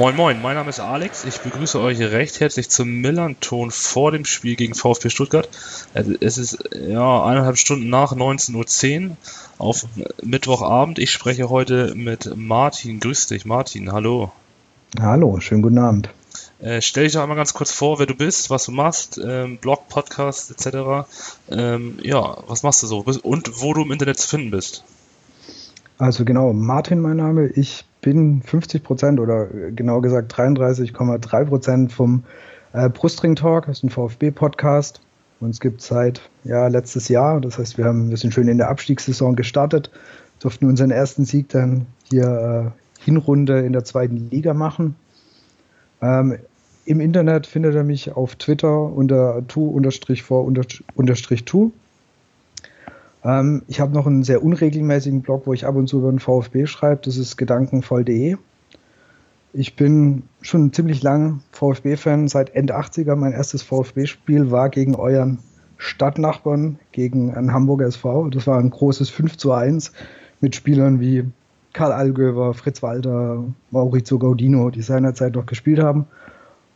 Moin Moin, mein Name ist Alex. Ich begrüße euch recht herzlich zum Millern-Ton vor dem Spiel gegen VfB Stuttgart. Es ist ja eineinhalb Stunden nach 19.10 Uhr auf Mittwochabend. Ich spreche heute mit Martin. Grüß dich, Martin. Hallo. Hallo, schönen guten Abend. Äh, stell dich doch einmal ganz kurz vor, wer du bist, was du machst, ähm, Blog, Podcast etc. Ähm, ja, was machst du so und wo du im Internet zu finden bist. Also genau, Martin mein Name. Ich bin 50 Prozent oder genau gesagt 33,3 Prozent vom äh, Brustring Talk. Das ist ein VfB-Podcast. Uns gibt seit ja, letztes Jahr. Das heißt, wir, haben, wir sind schön in der Abstiegssaison gestartet, durften unseren ersten Sieg dann hier äh, Hinrunde in der zweiten Liga machen. Ähm, Im Internet findet er mich auf Twitter unter tu-vor-tu. Ähm, ich habe noch einen sehr unregelmäßigen Blog, wo ich ab und zu über den VfB schreibe. Das ist gedankenvoll.de. Ich bin schon ziemlich lang VfB-Fan, seit Ende 80er. Mein erstes VfB-Spiel war gegen euren Stadtnachbarn, gegen einen Hamburger SV. Das war ein großes 5 zu 1 mit Spielern wie Karl Allgöwer, Fritz Walter, Maurizio Gaudino, die seinerzeit noch gespielt haben.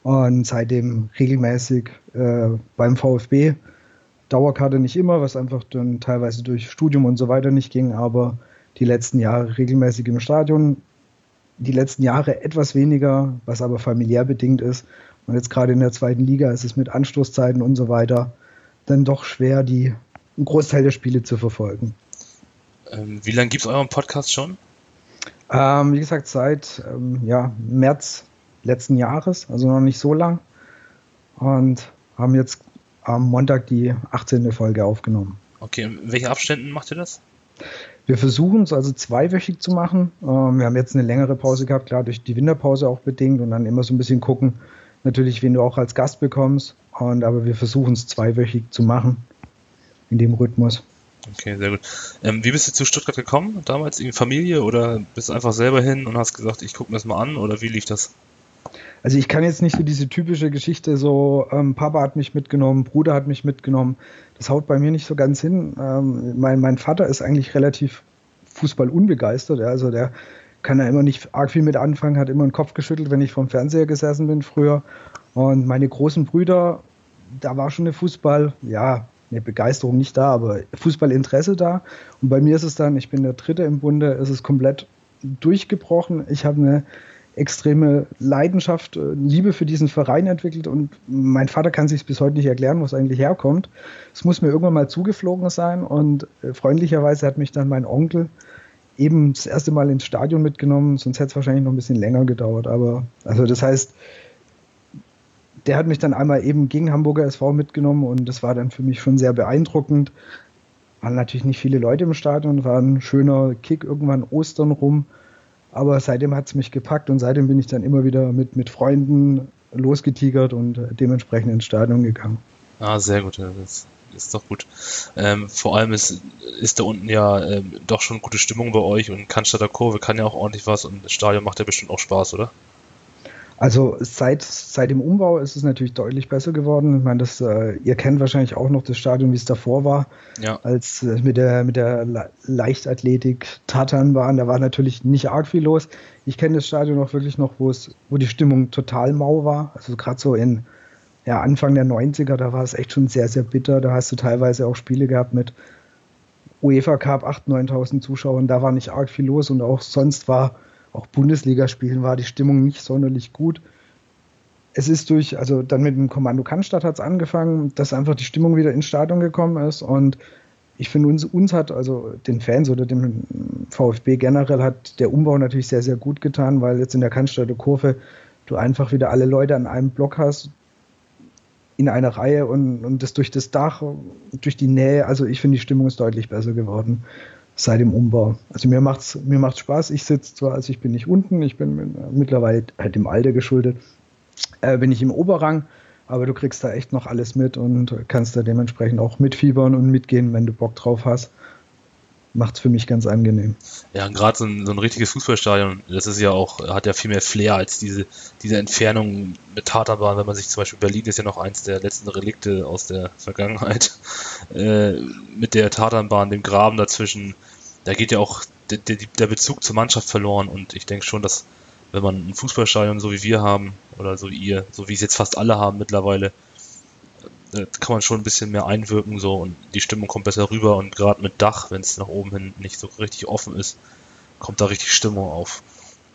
Und seitdem regelmäßig äh, beim VfB Dauerkarte nicht immer, was einfach dann teilweise durch Studium und so weiter nicht ging, aber die letzten Jahre regelmäßig im Stadion. Die letzten Jahre etwas weniger, was aber familiär bedingt ist. Und jetzt gerade in der zweiten Liga ist es mit Anstoßzeiten und so weiter dann doch schwer, die, einen Großteil der Spiele zu verfolgen. Ähm, wie lange gibt es euren Podcast schon? Ähm, wie gesagt, seit ähm, ja, März letzten Jahres, also noch nicht so lang. Und haben jetzt am Montag die 18. Folge aufgenommen. Okay, in welchen Abständen macht ihr das? Wir versuchen es also zweiwöchig zu machen. Ähm, wir haben jetzt eine längere Pause gehabt, klar durch die Winterpause auch bedingt und dann immer so ein bisschen gucken, natürlich, wen du auch als Gast bekommst. Und, aber wir versuchen es zweiwöchig zu machen in dem Rhythmus. Okay, sehr gut. Ähm, wie bist du zu Stuttgart gekommen? Damals in Familie oder bist du einfach selber hin und hast gesagt, ich gucke mir das mal an oder wie lief das? Also ich kann jetzt nicht so diese typische Geschichte, so ähm, Papa hat mich mitgenommen, Bruder hat mich mitgenommen. Das haut bei mir nicht so ganz hin. Ähm, mein, mein Vater ist eigentlich relativ Fußball unbegeistert. Ja, also der kann da immer nicht arg viel mit anfangen, hat immer den Kopf geschüttelt, wenn ich vom Fernseher gesessen bin früher. Und meine großen Brüder, da war schon eine Fußball, ja, eine Begeisterung nicht da, aber Fußballinteresse da. Und bei mir ist es dann, ich bin der Dritte im Bunde, ist es komplett durchgebrochen. Ich habe eine extreme Leidenschaft, äh, Liebe für diesen Verein entwickelt und mein Vater kann sich bis heute nicht erklären, wo es eigentlich herkommt. Es muss mir irgendwann mal zugeflogen sein und äh, freundlicherweise hat mich dann mein Onkel eben das erste Mal ins Stadion mitgenommen, sonst hätte es wahrscheinlich noch ein bisschen länger gedauert. Aber also das heißt, der hat mich dann einmal eben gegen Hamburger SV mitgenommen und das war dann für mich schon sehr beeindruckend. Waren natürlich nicht viele Leute im Stadion, war ein schöner Kick irgendwann Ostern rum. Aber seitdem hat es mich gepackt und seitdem bin ich dann immer wieder mit, mit Freunden losgetigert und dementsprechend ins Stadion gegangen. Ah, sehr gut. Das ist doch gut. Ähm, vor allem ist, ist da unten ja ähm, doch schon gute Stimmung bei euch und Cannstatter Kurve kann ja auch ordentlich was und das Stadion macht ja bestimmt auch Spaß, oder? Also seit, seit dem Umbau ist es natürlich deutlich besser geworden. Ich meine, das, äh, ihr kennt wahrscheinlich auch noch das Stadion, wie es davor war, ja. als äh, mit der, mit der Leichtathletik Tattern waren. Da war natürlich nicht arg viel los. Ich kenne das Stadion auch wirklich noch, wo es, wo die Stimmung total mau war. Also gerade so in ja, Anfang der 90er, da war es echt schon sehr, sehr bitter. Da hast du teilweise auch Spiele gehabt mit UEFA Cup 8.000, 9.000 Zuschauern. Da war nicht arg viel los und auch sonst war auch Bundesligaspielen war die Stimmung nicht sonderlich gut. Es ist durch, also dann mit dem Kommando Cannstatt hat es angefangen, dass einfach die Stimmung wieder ins Stadion gekommen ist. Und ich finde, uns, uns hat, also den Fans oder dem VfB generell, hat der Umbau natürlich sehr, sehr gut getan, weil jetzt in der Cannstatter Kurve du einfach wieder alle Leute an einem Block hast, in einer Reihe und, und das durch das Dach, durch die Nähe, also ich finde, die Stimmung ist deutlich besser geworden seit dem Umbau. Also mir macht's mir macht's Spaß. Ich sitze zwar, also ich bin nicht unten, ich bin äh, mittlerweile halt dem Alter geschuldet, äh, bin ich im Oberrang, aber du kriegst da echt noch alles mit und kannst da dementsprechend auch mitfiebern und mitgehen, wenn du Bock drauf hast. Macht es für mich ganz angenehm. Ja, gerade so ein, so ein richtiges Fußballstadion, das ist ja auch, hat ja viel mehr Flair als diese, diese Entfernung mit Taterbahn, wenn man sich zum Beispiel Berlin ist ja noch eins der letzten Relikte aus der Vergangenheit, äh, mit der Tatanbahn, dem Graben dazwischen, da geht ja auch der, der Bezug zur Mannschaft verloren und ich denke schon, dass wenn man ein Fußballstadion so wie wir haben, oder so wie ihr, so wie es jetzt fast alle haben mittlerweile, kann man schon ein bisschen mehr einwirken so und die Stimmung kommt besser rüber und gerade mit Dach, wenn es nach oben hin nicht so richtig offen ist, kommt da richtig Stimmung auf.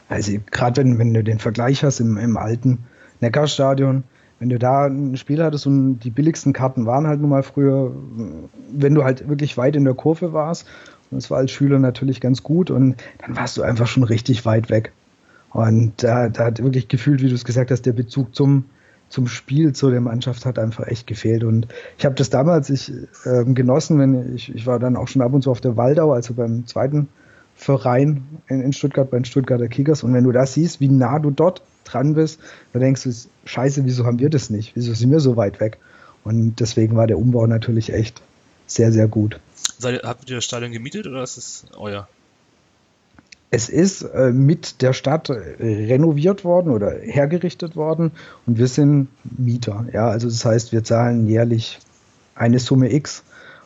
Also gerade wenn, wenn du den Vergleich hast im, im alten Neckarstadion, wenn du da ein Spiel hattest und die billigsten Karten waren halt nun mal früher, wenn du halt wirklich weit in der Kurve warst, und das war als Schüler natürlich ganz gut und dann warst du einfach schon richtig weit weg. Und da, da hat wirklich gefühlt, wie du es gesagt hast, der Bezug zum, zum Spiel, zu der Mannschaft hat einfach echt gefehlt. Und ich habe das damals ich, äh, genossen, wenn ich, ich war dann auch schon ab und zu auf der Waldau, also beim zweiten Verein in, in Stuttgart, bei den Stuttgarter Kickers. Und wenn du das siehst, wie nah du dort dran bist, dann denkst du, scheiße, wieso haben wir das nicht? Wieso sind wir so weit weg? Und deswegen war der Umbau natürlich echt sehr, sehr gut. Seid, habt ihr das Stadion gemietet oder ist es euer? Es ist äh, mit der Stadt renoviert worden oder hergerichtet worden und wir sind Mieter. Ja, also das heißt, wir zahlen jährlich eine Summe X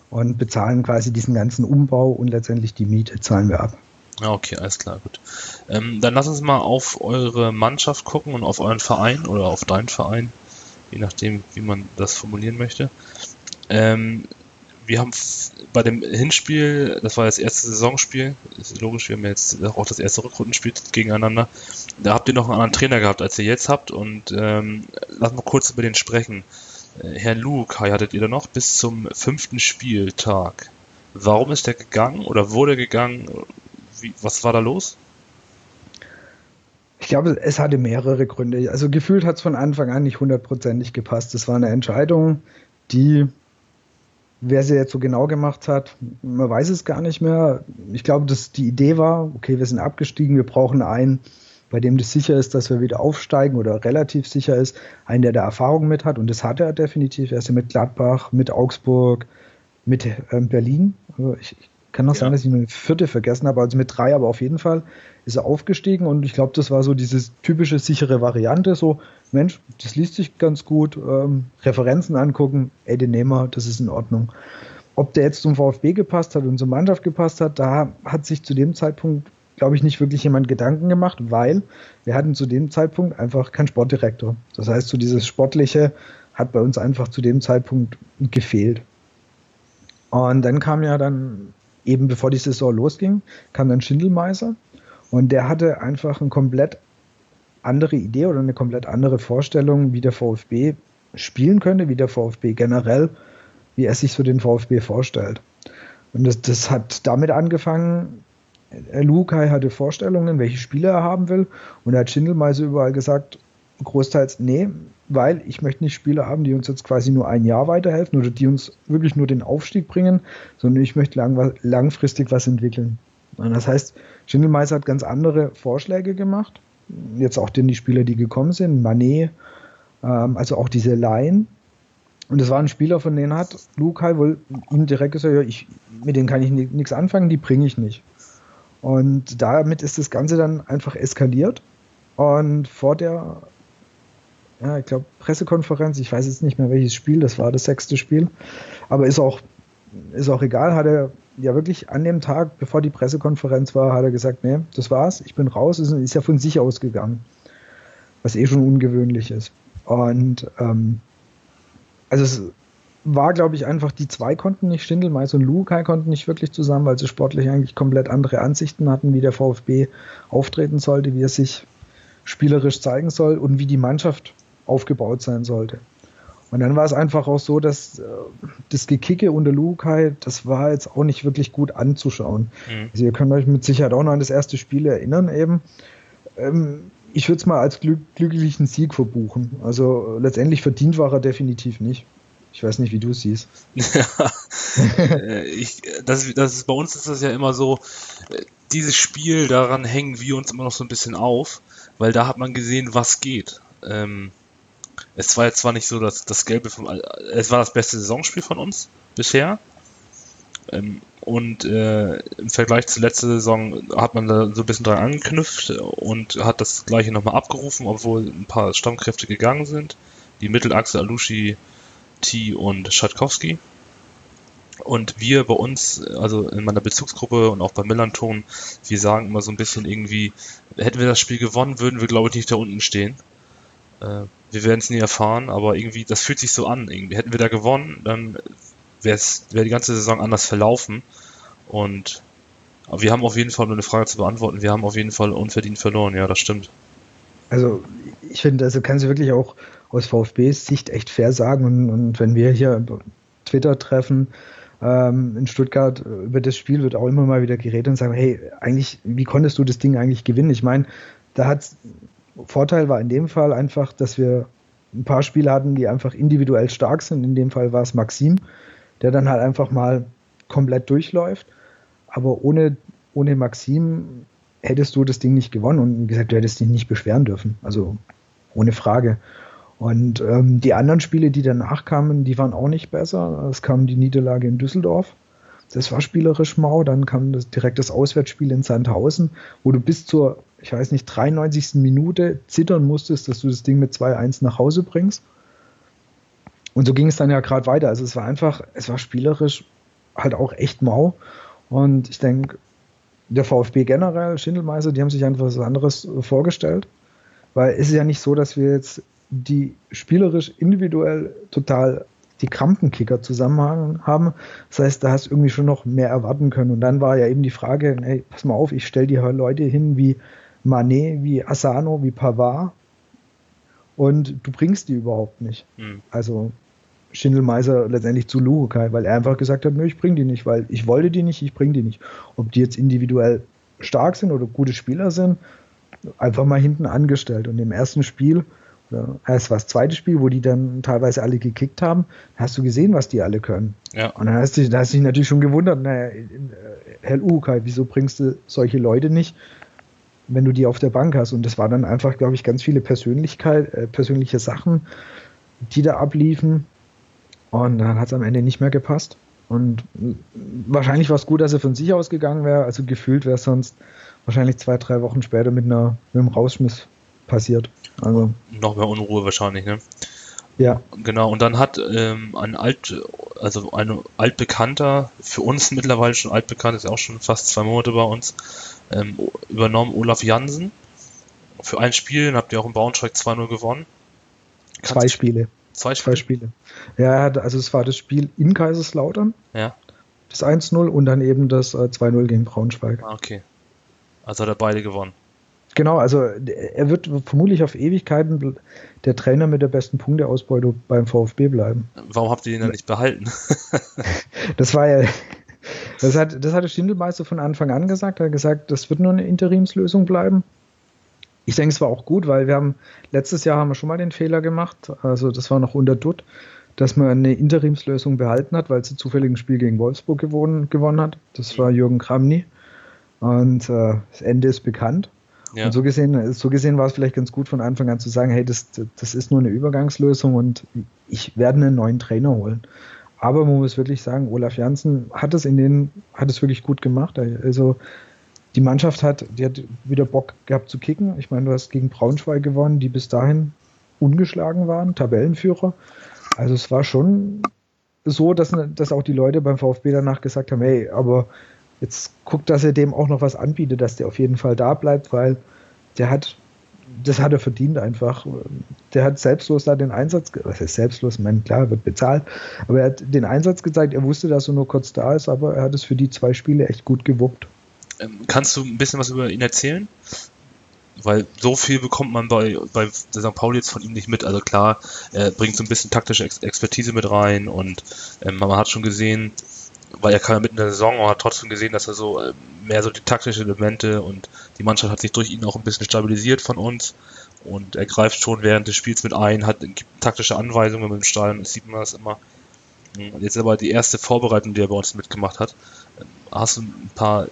und bezahlen quasi diesen ganzen Umbau und letztendlich die Miete zahlen wir ab. Okay, alles klar, gut. Ähm, dann lass uns mal auf eure Mannschaft gucken und auf euren Verein oder auf deinen Verein, je nachdem, wie man das formulieren möchte. Ähm, wir haben bei dem Hinspiel, das war das erste Saisonspiel, ist logisch, wir haben jetzt auch das erste Rückrundenspiel gegeneinander. Da habt ihr noch einen anderen Trainer gehabt, als ihr jetzt habt. Und ähm, lass mal kurz über den sprechen. Äh, Herr Luke, hattet ihr da noch bis zum fünften Spieltag. Warum ist der gegangen oder wurde gegangen? Wie, was war da los? Ich glaube, es hatte mehrere Gründe. Also gefühlt hat es von Anfang an nicht hundertprozentig gepasst. Es war eine Entscheidung, die Wer sie jetzt so genau gemacht hat, man weiß es gar nicht mehr. Ich glaube, dass die Idee war, okay, wir sind abgestiegen, wir brauchen einen, bei dem das sicher ist, dass wir wieder aufsteigen oder relativ sicher ist, einen, der da Erfahrung mit hat. Und das hat er definitiv. Er ist ja mit Gladbach, mit Augsburg, mit ähm, Berlin. Also ich, kann noch ja. sein, dass ich eine vierte vergessen habe, also mit drei, aber auf jeden Fall ist er aufgestiegen und ich glaube, das war so diese typische sichere Variante, so, Mensch, das liest sich ganz gut, ähm, Referenzen angucken, ey, den nehmen wir, das ist in Ordnung. Ob der jetzt zum VfB gepasst hat und zur Mannschaft gepasst hat, da hat sich zu dem Zeitpunkt, glaube ich, nicht wirklich jemand Gedanken gemacht, weil wir hatten zu dem Zeitpunkt einfach keinen Sportdirektor. Das heißt, so dieses Sportliche hat bei uns einfach zu dem Zeitpunkt gefehlt. Und dann kam ja dann eben bevor die Saison losging, kam dann Schindelmeiser und der hatte einfach eine komplett andere Idee oder eine komplett andere Vorstellung, wie der VfB spielen könnte, wie der VfB generell, wie er sich so den VfB vorstellt. Und das, das hat damit angefangen, Lukai hatte Vorstellungen, welche Spiele er haben will. Und er hat Schindelmeiser überall gesagt, großteils, nee, weil ich möchte nicht Spieler haben, die uns jetzt quasi nur ein Jahr weiterhelfen oder die uns wirklich nur den Aufstieg bringen, sondern ich möchte lang, langfristig was entwickeln. Und das heißt, Schindelmeister hat ganz andere Vorschläge gemacht. Jetzt auch denn die Spieler, die gekommen sind, Manet, ähm, also auch diese Laien. Und das waren Spieler, von denen hat Lukai wohl ihm direkt gesagt, ja, ich, mit denen kann ich nichts anfangen, die bringe ich nicht. Und damit ist das Ganze dann einfach eskaliert. Und vor der ja, ich glaube, Pressekonferenz, ich weiß jetzt nicht mehr welches Spiel, das war das sechste Spiel, aber ist auch, ist auch egal, hat er ja wirklich an dem Tag, bevor die Pressekonferenz war, hat er gesagt, nee, das war's, ich bin raus, ist, ist ja von sich ausgegangen, was eh schon ungewöhnlich ist. Und ähm, also es war, glaube ich, einfach, die zwei konnten nicht, Schindelmeiß und Lukai konnten nicht wirklich zusammen, weil sie sportlich eigentlich komplett andere Ansichten hatten, wie der VfB auftreten sollte, wie er sich spielerisch zeigen soll und wie die Mannschaft aufgebaut sein sollte. Und dann war es einfach auch so, dass äh, das Gekicke unter Lukai, das war jetzt auch nicht wirklich gut anzuschauen. Mhm. Also ihr könnt euch mit Sicherheit auch noch an das erste Spiel erinnern eben. Ähm, ich würde es mal als glück glücklichen Sieg verbuchen. Also letztendlich verdient war er definitiv nicht. Ich weiß nicht, wie du es siehst. Äh, ich, das, das ist, bei uns ist das ja immer so, äh, dieses Spiel, daran hängen wir uns immer noch so ein bisschen auf, weil da hat man gesehen, was geht. Ähm, es war jetzt zwar nicht so, dass das Gelbe vom, es war das beste Saisonspiel von uns bisher. Ähm, und äh, im Vergleich zur letzten Saison hat man da so ein bisschen dran angeknüpft und hat das gleiche nochmal abgerufen, obwohl ein paar Stammkräfte gegangen sind. Die Mittelachse Alushi, T und Schatkowski. Und wir bei uns, also in meiner Bezugsgruppe und auch bei Millanton, wir sagen immer so ein bisschen irgendwie, hätten wir das Spiel gewonnen, würden wir glaube ich nicht da unten stehen. Äh, wir werden es nie erfahren, aber irgendwie, das fühlt sich so an. Irgendwie. Hätten wir da gewonnen, dann wäre wär die ganze Saison anders verlaufen. Und wir haben auf jeden Fall, um eine Frage zu beantworten, wir haben auf jeden Fall unverdient verloren, ja, das stimmt. Also ich finde, also kann sie wirklich auch aus VfBs Sicht echt fair sagen. Und, und wenn wir hier Twitter treffen, ähm, in Stuttgart äh, über das Spiel wird auch immer mal wieder geredet und sagen, hey, eigentlich, wie konntest du das Ding eigentlich gewinnen? Ich meine, da hat Vorteil war in dem Fall einfach, dass wir ein paar Spiele hatten, die einfach individuell stark sind. In dem Fall war es Maxim, der dann halt einfach mal komplett durchläuft. Aber ohne, ohne Maxim hättest du das Ding nicht gewonnen und gesagt, du hättest dich nicht beschweren dürfen. Also ohne Frage. Und ähm, die anderen Spiele, die danach kamen, die waren auch nicht besser. Es kam die Niederlage in Düsseldorf. Das war spielerisch mau. Dann kam das, direkt das Auswärtsspiel in Sandhausen, wo du bis zur, ich weiß nicht, 93. Minute zittern musstest, dass du das Ding mit 2-1 nach Hause bringst. Und so ging es dann ja gerade weiter. Also es war einfach, es war spielerisch halt auch echt mau. Und ich denke, der VfB generell, Schindelmeister, die haben sich einfach was anderes vorgestellt. Weil es ist ja nicht so, dass wir jetzt die spielerisch individuell total die Krampenkicker zusammen haben. Das heißt, da hast du irgendwie schon noch mehr erwarten können. Und dann war ja eben die Frage, hey, pass mal auf, ich stelle dir Leute hin wie Manet, wie Asano, wie Pavard und du bringst die überhaupt nicht. Hm. Also Schindelmeiser letztendlich zu Luhukai, weil er einfach gesagt hat, nö, ich bring die nicht, weil ich wollte die nicht, ich bring die nicht. Ob die jetzt individuell stark sind oder gute Spieler sind, einfach mal hinten angestellt. Und im ersten Spiel es war das zweite Spiel, wo die dann teilweise alle gekickt haben. Hast du gesehen, was die alle können? Ja. Und dann hast du, da hast du dich natürlich schon gewundert, naja, Herr Ukai, wieso bringst du solche Leute nicht, wenn du die auf der Bank hast? Und das war dann einfach, glaube ich, ganz viele Persönlichkeit, äh, persönliche Sachen, die da abliefen. Und dann hat es am Ende nicht mehr gepasst. Und wahrscheinlich war es gut, dass er von sich ausgegangen wäre. Also gefühlt wäre es sonst wahrscheinlich zwei, drei Wochen später mit, einer, mit einem Rausschmiss passiert. Also noch mehr Unruhe wahrscheinlich, ne? Ja. Genau, und dann hat ähm, ein alt, also ein altbekannter, für uns mittlerweile schon altbekannt, ist auch schon fast zwei Monate bei uns, ähm, übernommen, Olaf Jansen. Für ein Spiel, dann habt ihr auch im Braunschweig 2-0 gewonnen. Kannst zwei Spiele. Zwei Spiele. Zwei Spiele. Ja, also es war das Spiel in Kaiserslautern. Ja. Das 1-0 und dann eben das äh, 2-0 gegen Braunschweig. Ah, okay. Also hat er beide gewonnen. Genau, also er wird vermutlich auf Ewigkeiten der Trainer mit der besten Punkteausbeute beim VfB bleiben. Warum habt ihr ihn dann nicht behalten? das war ja, das hat, das hatte Schindelmeister von Anfang an gesagt. Er hat gesagt, das wird nur eine Interimslösung bleiben. Ich denke, es war auch gut, weil wir haben letztes Jahr haben wir schon mal den Fehler gemacht. Also das war noch unter Dutt, dass man eine Interimslösung behalten hat, weil sie zufällig ein Spiel gegen Wolfsburg gewonnen, gewonnen hat. Das war Jürgen Kramny. Und äh, das Ende ist bekannt. Ja. Und so gesehen, so gesehen war es vielleicht ganz gut von Anfang an zu sagen, hey, das, das ist nur eine Übergangslösung und ich werde einen neuen Trainer holen. Aber man muss wirklich sagen, Olaf Janssen hat es in den, hat es wirklich gut gemacht. Also die Mannschaft hat, die hat wieder Bock gehabt zu kicken. Ich meine, du hast gegen Braunschweig gewonnen, die bis dahin ungeschlagen waren, Tabellenführer. Also es war schon so, dass, dass auch die Leute beim VfB danach gesagt haben, hey, aber Jetzt guckt, dass er dem auch noch was anbietet, dass der auf jeden Fall da bleibt, weil der hat, das hat er verdient einfach. Der hat selbstlos da den Einsatz, was ist selbstlos, ich meine, klar, wird bezahlt, aber er hat den Einsatz gezeigt, er wusste, dass er nur kurz da ist, aber er hat es für die zwei Spiele echt gut gewuppt. Ähm, kannst du ein bisschen was über ihn erzählen? weil so viel bekommt man bei, bei St. Pauli jetzt von ihm nicht mit. Also klar, er bringt so ein bisschen taktische Expertise mit rein und ähm, man hat schon gesehen, weil er kam ja mitten in der Saison und hat trotzdem gesehen, dass er so äh, mehr so die taktischen Elemente und die Mannschaft hat sich durch ihn auch ein bisschen stabilisiert von uns und er greift schon während des Spiels mit ein, hat gibt taktische Anweisungen mit dem Stadion, das sieht man das immer. Und jetzt aber die erste Vorbereitung, die er bei uns mitgemacht hat. Hast du ein paar äh,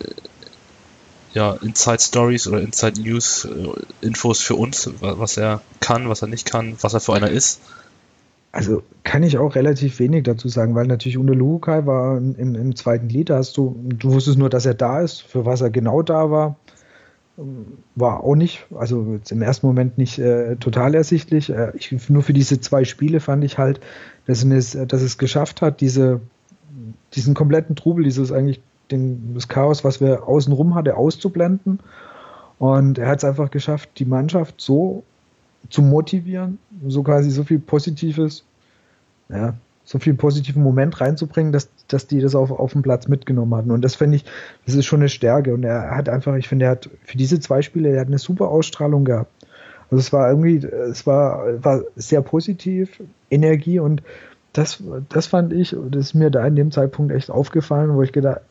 ja, Inside Stories oder Inside News äh, Infos für uns, was er kann, was er nicht kann, was er für einer ist? Also kann ich auch relativ wenig dazu sagen, weil natürlich unter Lukai war im, im, zweiten Lied, da hast du, du wusstest nur, dass er da ist, für was er genau da war, war auch nicht, also im ersten Moment nicht äh, total ersichtlich. Äh, ich, nur für diese zwei Spiele fand ich halt, dass es, dass es geschafft hat, diese, diesen kompletten Trubel, dieses eigentlich den, das Chaos, was wir außenrum hatte, auszublenden. Und er hat es einfach geschafft, die Mannschaft so zu motivieren, so quasi so viel Positives, ja, so viel positiven Moment reinzubringen, dass, dass die das auf, auf dem Platz mitgenommen hatten. Und das finde ich, das ist schon eine Stärke. Und er hat einfach, ich finde, er hat für diese zwei Spiele, er hat eine super Ausstrahlung gehabt. Also es war irgendwie, es war, war sehr positiv, Energie und das, das fand ich, das ist mir da in dem Zeitpunkt echt aufgefallen, wo ich gedacht,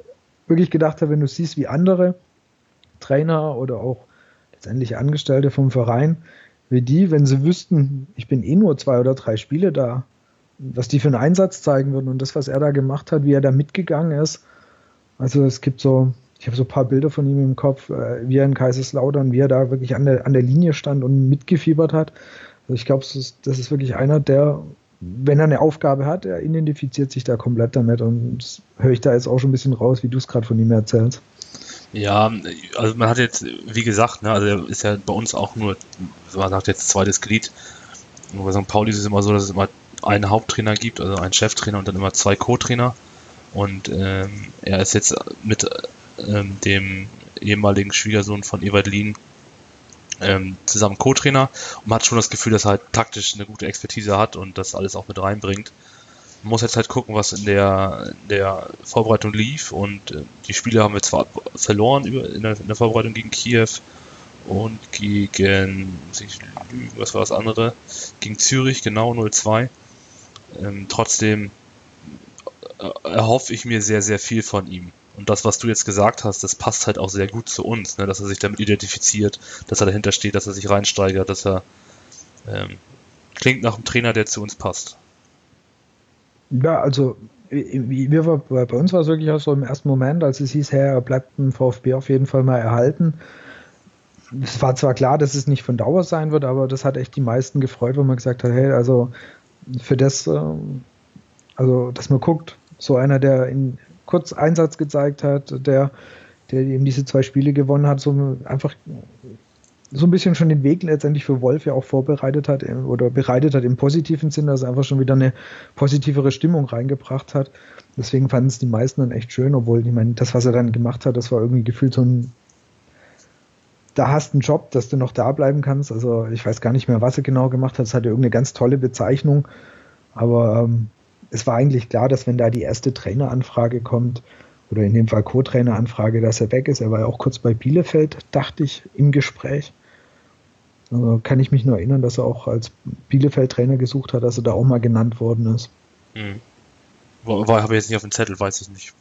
wirklich gedacht habe, wenn du siehst, wie andere Trainer oder auch letztendlich Angestellte vom Verein, wie die, wenn sie wüssten, ich bin eh nur zwei oder drei Spiele da, was die für einen Einsatz zeigen würden und das, was er da gemacht hat, wie er da mitgegangen ist. Also es gibt so, ich habe so ein paar Bilder von ihm im Kopf, äh, wie er in Kaiserslautern, wie er da wirklich an der, an der Linie stand und mitgefiebert hat. Also ich glaube, das ist, das ist wirklich einer, der, wenn er eine Aufgabe hat, er identifiziert sich da komplett damit und das höre ich da jetzt auch schon ein bisschen raus, wie du es gerade von ihm erzählst. Ja, also man hat jetzt, wie gesagt, ne, also er ist ja bei uns auch nur, man sagt jetzt zweites Glied. Und bei St. Pauli ist es immer so, dass es immer einen Haupttrainer gibt, also einen Cheftrainer und dann immer zwei Co-Trainer. Und ähm, er ist jetzt mit ähm, dem ehemaligen Schwiegersohn von Ewald Lien ähm, zusammen Co-Trainer und man hat schon das Gefühl, dass er halt taktisch eine gute Expertise hat und das alles auch mit reinbringt muss jetzt halt gucken, was in der, in der Vorbereitung lief. Und äh, die Spiele haben wir zwar verloren in der, in der Vorbereitung gegen Kiew und gegen, was war das andere? Gegen Zürich, genau 0-2. Ähm, trotzdem äh, erhoffe ich mir sehr, sehr viel von ihm. Und das, was du jetzt gesagt hast, das passt halt auch sehr gut zu uns, ne? dass er sich damit identifiziert, dass er dahinter steht, dass er sich reinsteigert, dass er ähm, klingt nach einem Trainer, der zu uns passt. Ja, also wir, bei uns war es wirklich auch so im ersten Moment, als es hieß, hey, er bleibt im VfB auf jeden Fall mal erhalten. Es war zwar klar, dass es nicht von Dauer sein wird, aber das hat echt die meisten gefreut, wo man gesagt hat, hey, also für das, äh, also dass man guckt, so einer, der in kurz Einsatz gezeigt hat, der, der eben diese zwei Spiele gewonnen hat, so einfach so ein bisschen schon den Weg letztendlich für Wolf ja auch vorbereitet hat äh, oder bereitet hat im positiven Sinne, dass er einfach schon wieder eine positivere Stimmung reingebracht hat. Deswegen fanden es die meisten dann echt schön, obwohl, ich meine, das, was er dann gemacht hat, das war irgendwie gefühlt so ein, da hast einen Job, dass du noch da bleiben kannst. Also ich weiß gar nicht mehr, was er genau gemacht hat. Es hatte irgendeine ganz tolle Bezeichnung, aber ähm, es war eigentlich klar, dass wenn da die erste Traineranfrage kommt, oder in dem Fall Co-Trainer-Anfrage, dass er weg ist. Er war ja auch kurz bei Bielefeld, dachte ich, im Gespräch. Also kann ich mich nur erinnern, dass er auch als Bielefeld-Trainer gesucht hat, dass er da auch mal genannt worden ist. Mhm. War, habe ich jetzt nicht auf dem Zettel, weiß ich nicht.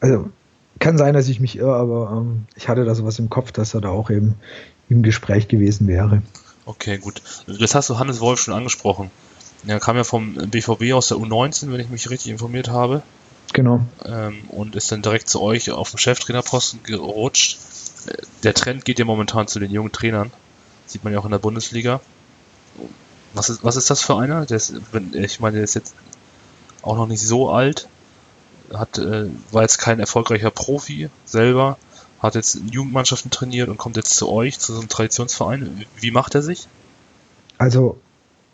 Also kann sein, dass ich mich irre, aber ähm, ich hatte da sowas im Kopf, dass er da auch eben im Gespräch gewesen wäre. Okay, gut. Das hast du Hannes Wolf schon angesprochen. Er kam ja vom BVB aus der U19, wenn ich mich richtig informiert habe. Genau. Ähm, und ist dann direkt zu euch auf dem Cheftrainerposten gerutscht. Der Trend geht ja momentan zu den jungen Trainern. Sieht man ja auch in der Bundesliga. Was ist, was ist das für einer? Der ist, ich meine, der ist jetzt auch noch nicht so alt. Hat, äh, war jetzt kein erfolgreicher Profi selber. Hat jetzt Jugendmannschaften trainiert und kommt jetzt zu euch, zu so einem Traditionsverein. Wie macht er sich? Also,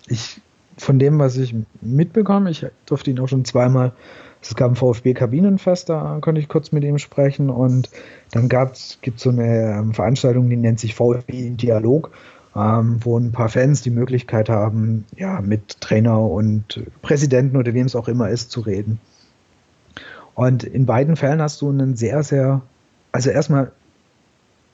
ich, von dem, was ich mitbekomme, ich durfte ihn auch schon zweimal es gab ein VfB-Kabinenfest, da konnte ich kurz mit ihm sprechen und dann gibt es so eine ähm, Veranstaltung, die nennt sich VfB Dialog, ähm, wo ein paar Fans die Möglichkeit haben, ja, mit Trainer und Präsidenten oder wem es auch immer ist, zu reden. Und in beiden Fällen hast du einen sehr, sehr, also erstmal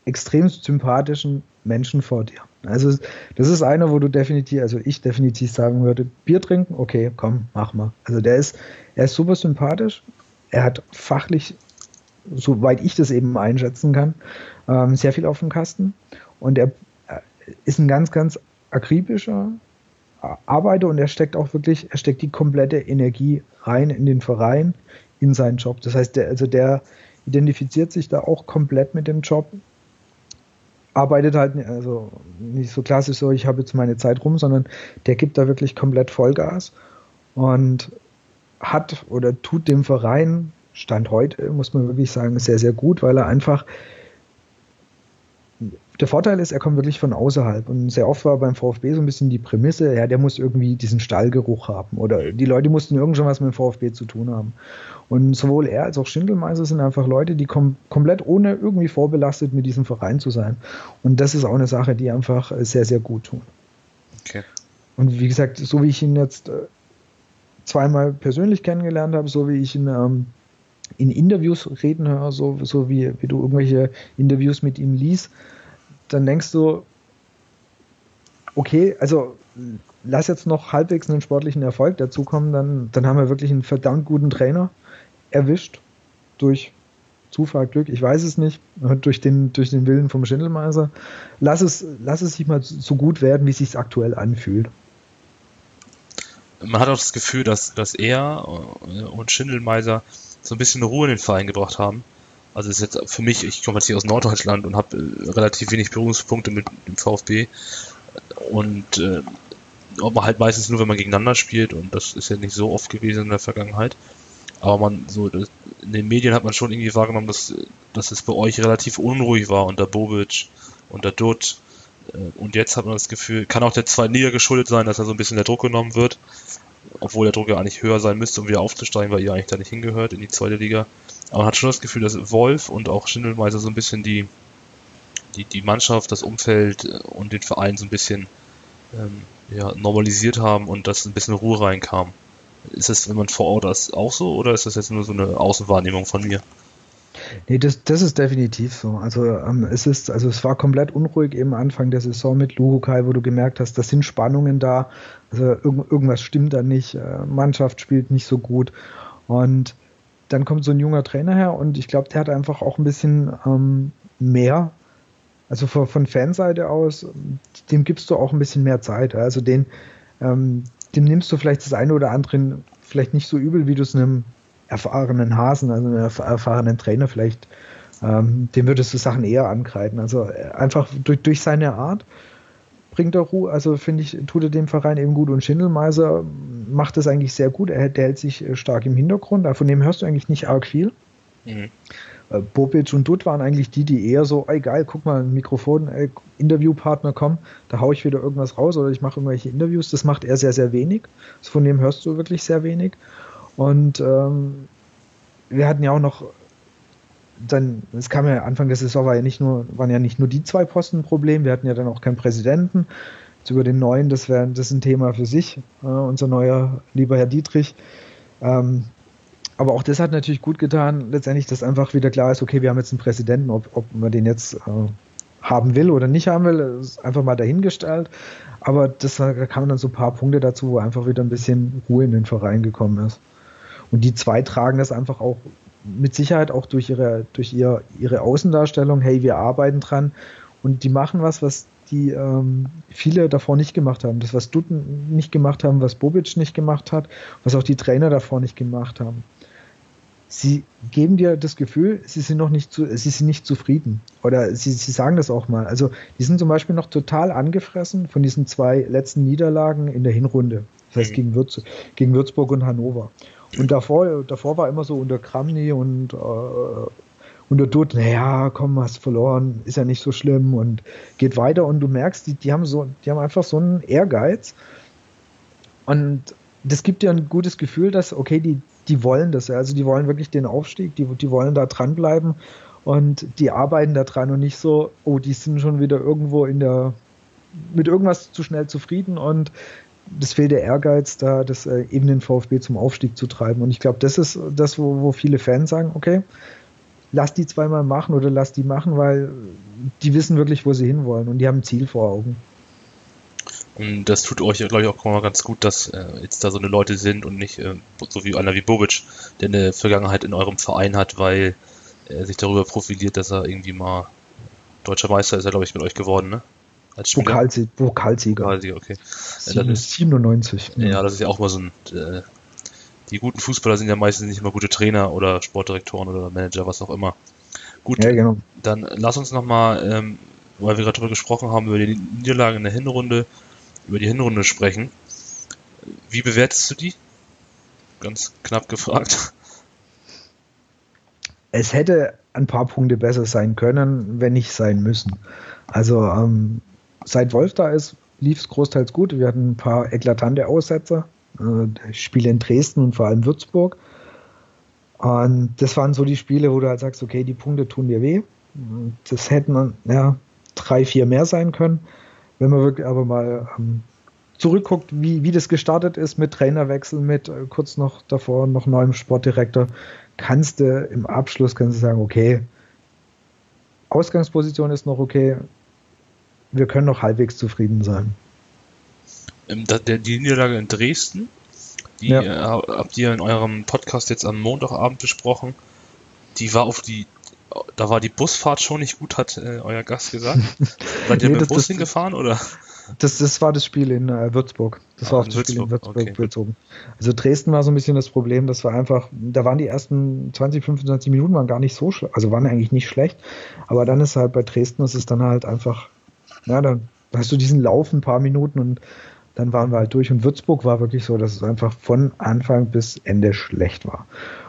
extrem sympathischen Menschen vor dir. Also das ist einer, wo du definitiv, also ich definitiv sagen würde, Bier trinken, okay, komm, mach mal. Also der ist, er ist super sympathisch. Er hat fachlich, soweit ich das eben einschätzen kann, ähm, sehr viel auf dem Kasten. Und er ist ein ganz, ganz akribischer Arbeiter und er steckt auch wirklich, er steckt die komplette Energie rein in den Verein, in seinen Job. Das heißt, der, also der identifiziert sich da auch komplett mit dem Job, arbeitet halt also nicht so klassisch so, ich habe jetzt meine Zeit rum, sondern der gibt da wirklich komplett Vollgas und hat oder tut dem Verein Stand heute, muss man wirklich sagen, sehr, sehr gut, weil er einfach der Vorteil ist, er kommt wirklich von außerhalb. Und sehr oft war beim VfB so ein bisschen die Prämisse, ja, der muss irgendwie diesen Stallgeruch haben. Oder die Leute mussten irgend schon was mit dem VfB zu tun haben. Und sowohl er als auch Schindelmeiser sind einfach Leute, die kom komplett ohne irgendwie vorbelastet mit diesem Verein zu sein. Und das ist auch eine Sache, die einfach sehr, sehr gut tun. Okay. Und wie gesagt, so wie ich ihn jetzt äh, zweimal persönlich kennengelernt habe, so wie ich ihn ähm, in Interviews reden höre, so, so wie, wie du irgendwelche Interviews mit ihm liest, dann denkst du, okay, also lass jetzt noch halbwegs einen sportlichen Erfolg dazukommen, dann, dann haben wir wirklich einen verdammt guten Trainer erwischt durch Zufall, Glück, ich weiß es nicht, durch den, durch den Willen vom Schindelmeiser. Lass es, lass es sich mal so gut werden, wie es sich aktuell anfühlt. Man hat auch das Gefühl, dass, dass er und Schindelmeiser so ein bisschen Ruhe in den Verein gebracht haben. Also ist jetzt für mich, ich komme jetzt hier aus Norddeutschland und habe äh, relativ wenig Berührungspunkte mit dem VfB und äh, ob man halt meistens nur, wenn man gegeneinander spielt und das ist ja nicht so oft gewesen in der Vergangenheit. Aber man so in den Medien hat man schon irgendwie wahrgenommen, dass, dass es bei euch relativ unruhig war unter Bobic, unter Dutt. Äh, und jetzt hat man das Gefühl, kann auch der zweiten Liga geschuldet sein, dass da so ein bisschen der Druck genommen wird. Obwohl der Druck ja eigentlich höher sein müsste, um wieder aufzusteigen, weil ihr eigentlich da nicht hingehört in die zweite Liga. Aber man hat schon das Gefühl, dass Wolf und auch Schindelmeiser so ein bisschen die, die, die Mannschaft, das Umfeld äh, und den Verein so ein bisschen ähm, ja, normalisiert haben und dass ein bisschen Ruhe reinkam. Ist das, wenn man vor Ort ist, auch so oder ist das jetzt nur so eine Außenwahrnehmung von mir? Nee, das, das ist definitiv so. Also ähm, es ist, also es war komplett unruhig eben Anfang der Saison mit Luhukai, wo du gemerkt hast, da sind Spannungen da. Also irg irgendwas stimmt da nicht. Äh, Mannschaft spielt nicht so gut. Und dann kommt so ein junger Trainer her und ich glaube, der hat einfach auch ein bisschen ähm, mehr, also von, von Fanseite aus, dem gibst du auch ein bisschen mehr Zeit. Also den, ähm, dem nimmst du vielleicht das eine oder andere vielleicht nicht so übel, wie du es einem erfahrenen Hasen, also einem erfahrenen Trainer vielleicht, ähm, dem würdest du Sachen eher ankreiden. Also äh, einfach durch, durch seine Art bringt er Ruhe, also finde ich, tut er dem Verein eben gut und Schindelmeiser macht das eigentlich sehr gut. Er, der hält sich äh, stark im Hintergrund, von dem hörst du eigentlich nicht arg viel. Mhm. Äh, Bobic und Dutt waren eigentlich die, die eher so, ey geil, guck mal, ein Mikrofon, ey, Interviewpartner, komm, da haue ich wieder irgendwas raus oder ich mache irgendwelche Interviews. Das macht er sehr, sehr wenig. Also von dem hörst du wirklich sehr wenig. Und ähm, wir hatten ja auch noch dann, es kam ja Anfang der Saison war ja nicht nur, waren ja nicht nur die zwei Posten ein Problem, wir hatten ja dann auch keinen Präsidenten. Jetzt über den neuen, das wäre das ein Thema für sich, äh, unser neuer lieber Herr Dietrich. Ähm, aber auch das hat natürlich gut getan, letztendlich, dass einfach wieder klar ist, okay, wir haben jetzt einen Präsidenten, ob, ob man den jetzt äh, haben will oder nicht haben will, ist einfach mal dahingestellt. Aber das, da kamen dann so ein paar Punkte dazu, wo einfach wieder ein bisschen Ruhe in den Verein gekommen ist. Und die zwei tragen das einfach auch mit Sicherheit auch durch ihre, durch ihr, ihre Außendarstellung, hey, wir arbeiten dran und die machen was, was die ähm, viele davor nicht gemacht haben. Das, was Dutten nicht gemacht haben, was Bobic nicht gemacht hat, was auch die Trainer davor nicht gemacht haben. Sie geben dir das Gefühl, sie sind noch nicht zu, sie sind nicht zufrieden. Oder sie, sie sagen das auch mal. Also, die sind zum Beispiel noch total angefressen von diesen zwei letzten Niederlagen in der Hinrunde. Das heißt, mhm. gegen, Würz, gegen Würzburg und Hannover. Und davor, davor war immer so unter Kramny und äh, unter Dutt, naja, komm, hast verloren, ist ja nicht so schlimm und geht weiter. Und du merkst, die, die haben so, die haben einfach so einen Ehrgeiz. Und das gibt dir ein gutes Gefühl, dass, okay, die, die wollen das, also die wollen wirklich den Aufstieg, die, die wollen da dranbleiben. Und die arbeiten da dran und nicht so, oh, die sind schon wieder irgendwo in der, mit irgendwas zu schnell zufrieden. Und das fehlt der Ehrgeiz, da das äh, eben den VfB zum Aufstieg zu treiben. Und ich glaube, das ist das, wo, wo viele Fans sagen, okay, lass die zweimal machen oder lass die machen, weil die wissen wirklich, wo sie hinwollen und die haben ein Ziel vor Augen. Und das tut euch, glaube ich, auch mal ganz gut, dass äh, jetzt da so eine Leute sind und nicht äh, so wie einer wie Bobic, der eine Vergangenheit in eurem Verein hat, weil er sich darüber profiliert, dass er irgendwie mal deutscher Meister ist, er glaube ich mit euch geworden, ne? Als Pokalsieger. Pokalsieger, Pokalsieger okay. 97. Ja, ja, das ist ja auch mal so ein. Äh, die guten Fußballer sind ja meistens nicht immer gute Trainer oder Sportdirektoren oder Manager, was auch immer. Gut, ja, genau. dann lass uns nochmal, ähm, weil wir gerade darüber gesprochen haben, über die Niederlage in der Hinrunde, über die Hinrunde sprechen. Wie bewertest du die? ganz knapp gefragt. Es hätte ein paar Punkte besser sein können, wenn nicht sein müssen. Also ähm, seit Wolf da ist, lief es großteils gut. Wir hatten ein paar eklatante Aussetzer. Äh, Spiele in Dresden und vor allem Würzburg. Und das waren so die Spiele, wo du halt sagst, okay, die Punkte tun dir weh. Das hätten ja drei, vier mehr sein können. Wenn man wirklich aber mal ähm, zurückguckt, wie, wie das gestartet ist mit Trainerwechsel, mit äh, kurz noch davor noch neuem Sportdirektor, kannst du im Abschluss kannst du sagen, okay, Ausgangsposition ist noch okay, wir können noch halbwegs zufrieden sein. Ähm, die Niederlage in Dresden, die ja. äh, habt ihr in eurem Podcast jetzt am Montagabend besprochen. Die war auf die, da war die Busfahrt schon nicht gut, hat äh, euer Gast gesagt. Seid ihr nee, mit dem Bus hingefahren oder? Das, das war das Spiel in äh, Würzburg. Das ah, war auch das Würzburg. Spiel in Würzburg okay. bezogen. Also Dresden war so ein bisschen das Problem, das war einfach, da waren die ersten 20, 25 Minuten waren gar nicht so schlecht, also waren eigentlich nicht schlecht, aber dann ist halt bei Dresden, ist es dann halt einfach, ja, dann hast du diesen Lauf ein paar Minuten und dann waren wir halt durch und Würzburg war wirklich so, dass es einfach von Anfang bis Ende schlecht war.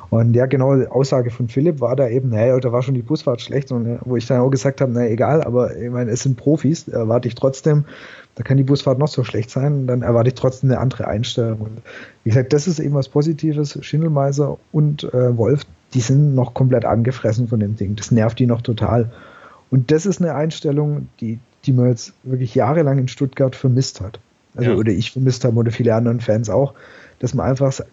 Und ja, genau, die Aussage von Philipp war da eben, naja, da war schon die Busfahrt schlecht und wo ich dann auch gesagt habe, naja, egal, aber ich meine, es sind Profis, erwarte ich trotzdem, da kann die Busfahrt noch so schlecht sein, dann erwarte ich trotzdem eine andere Einstellung. Und wie gesagt, das ist eben was Positives. Schindelmeiser und äh, Wolf, die sind noch komplett angefressen von dem Ding. Das nervt die noch total. Und das ist eine Einstellung, die, die man jetzt wirklich jahrelang in Stuttgart vermisst hat. Also, ja. oder ich vermisst habe oder viele anderen Fans auch, dass man einfach sagt,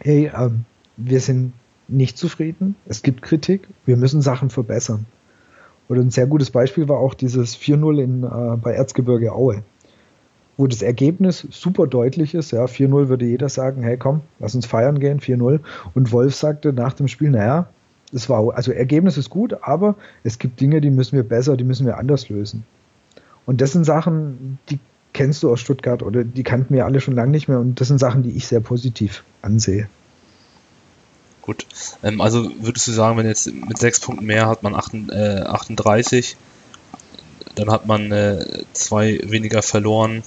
hey, ähm, wir sind nicht zufrieden, es gibt Kritik, wir müssen Sachen verbessern. Oder ein sehr gutes Beispiel war auch dieses 4-0 äh, bei Erzgebirge Aue, wo das Ergebnis super deutlich ist. Ja, 4-0 würde jeder sagen, hey komm, lass uns feiern gehen, 4-0. Und Wolf sagte nach dem Spiel, naja, es war, also Ergebnis ist gut, aber es gibt Dinge, die müssen wir besser, die müssen wir anders lösen. Und das sind Sachen, die kennst du aus Stuttgart oder die kannten wir alle schon lange nicht mehr und das sind Sachen, die ich sehr positiv ansehe. Gut. Ähm, also würdest du sagen, wenn jetzt mit sechs Punkten mehr hat man 8, äh, 38, dann hat man äh, zwei weniger verloren,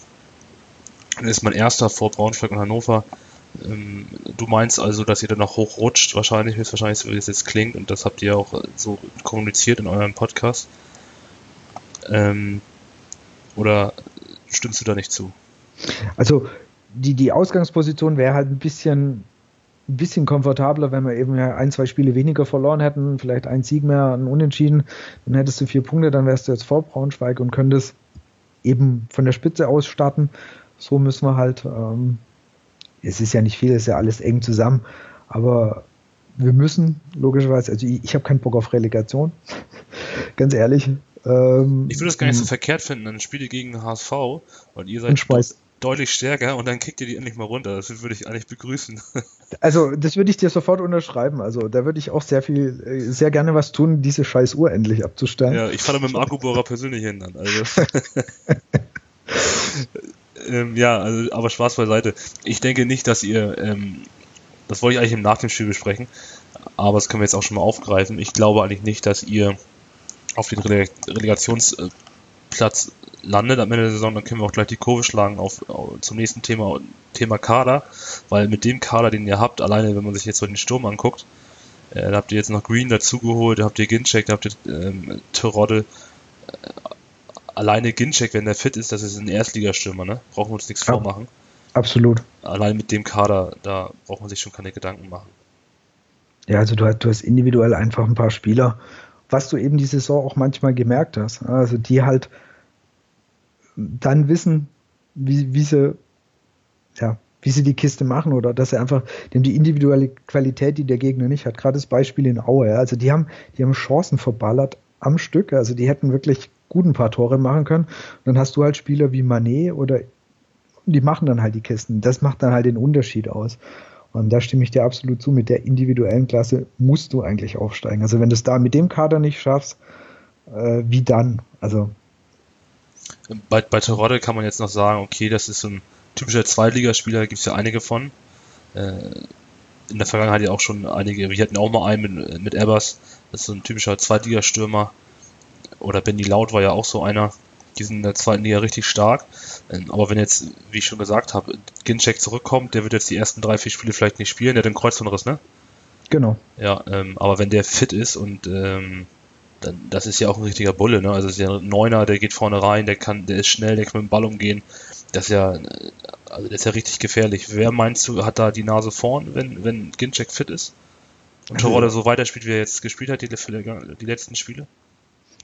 dann ist man erster vor Braunschweig und Hannover. Ähm, du meinst also, dass ihr dann noch hochrutscht, wahrscheinlich, wahrscheinlich so wie es jetzt klingt, und das habt ihr auch so kommuniziert in eurem Podcast. Ähm, oder stimmst du da nicht zu? Also die, die Ausgangsposition wäre halt ein bisschen ein bisschen komfortabler, wenn wir eben ein, zwei Spiele weniger verloren hätten, vielleicht ein Sieg mehr, ein Unentschieden, dann hättest du vier Punkte, dann wärst du jetzt vor Braunschweig und könntest eben von der Spitze aus starten. So müssen wir halt, ähm, es ist ja nicht viel, es ist ja alles eng zusammen, aber wir müssen logischerweise, also ich, ich habe keinen Bock auf Relegation, ganz ehrlich. Ähm, ich würde es gar nicht so verkehrt finden, dann Spiele gegen den HSV und ihr seid deutlich stärker und dann kickt ihr die endlich mal runter. Das würde ich eigentlich begrüßen. Also, das würde ich dir sofort unterschreiben. Also, da würde ich auch sehr viel, äh, sehr gerne was tun, diese scheiß Uhr endlich abzustellen. Ja, ich fahre mit dem Akkubohrer persönlich hin. Dann, also. ähm, ja, also, aber Spaß beiseite. Ich denke nicht, dass ihr, ähm, das wollte ich eigentlich im Nach dem Spiel besprechen, aber das können wir jetzt auch schon mal aufgreifen. Ich glaube eigentlich nicht, dass ihr auf den Relegationsplatz landet am Ende der Saison, dann können wir auch gleich die Kurve schlagen auf, auf, zum nächsten Thema, Thema Kader, weil mit dem Kader, den ihr habt, alleine wenn man sich jetzt so den Sturm anguckt, äh, da habt ihr jetzt noch Green dazugeholt, da habt ihr Ginchek, da habt ihr ähm, Terodde, äh, alleine Ginchek, wenn der fit ist, das ist ein Erstligastürmer, ne? Brauchen wir uns nichts vormachen. Absolut. Allein mit dem Kader, da braucht man sich schon keine Gedanken machen. Ja, also du hast, du hast individuell einfach ein paar Spieler, was du eben die Saison auch manchmal gemerkt hast. Also die halt dann wissen, wie, wie sie, ja, wie sie die Kiste machen oder dass sie einfach, die die individuelle Qualität, die der Gegner nicht hat. Gerade das Beispiel in Aue, also die haben, die haben Chancen verballert am Stück, also die hätten wirklich gut ein paar Tore machen können. Und dann hast du halt Spieler wie Manet oder die machen dann halt die Kisten. Das macht dann halt den Unterschied aus. Und da stimme ich dir absolut zu. Mit der individuellen Klasse musst du eigentlich aufsteigen. Also wenn du es da mit dem Kader nicht schaffst, äh, wie dann? Also bei, bei Terodde kann man jetzt noch sagen, okay, das ist ein typischer Zweitligaspieler, gibt es ja einige von. Äh, in der Vergangenheit ja auch schon einige, wir hatten auch mal einen mit, mit Ebbers, das ist so ein typischer Zweitligastürmer. Oder Benny Laut war ja auch so einer. Die sind in der zweiten Liga richtig stark. Ähm, aber wenn jetzt, wie ich schon gesagt habe, Ginczek zurückkommt, der wird jetzt die ersten drei, vier Spiele vielleicht nicht spielen, der hat den Kreuzbandriss, ne? Genau. Ja, ähm, aber wenn der fit ist und ähm, dann, das ist ja auch ein richtiger Bulle, ne? Also ist ja ein Neuner, der geht vorne rein, der kann, der ist schnell, der kann mit dem Ball umgehen. Das ist ja, also das ist ja richtig gefährlich. Wer meinst du, hat da die Nase vorn, wenn, wenn Ginczek fit ist? Und Terodde so weiterspielt, wie er jetzt gespielt hat, die, die letzten Spiele?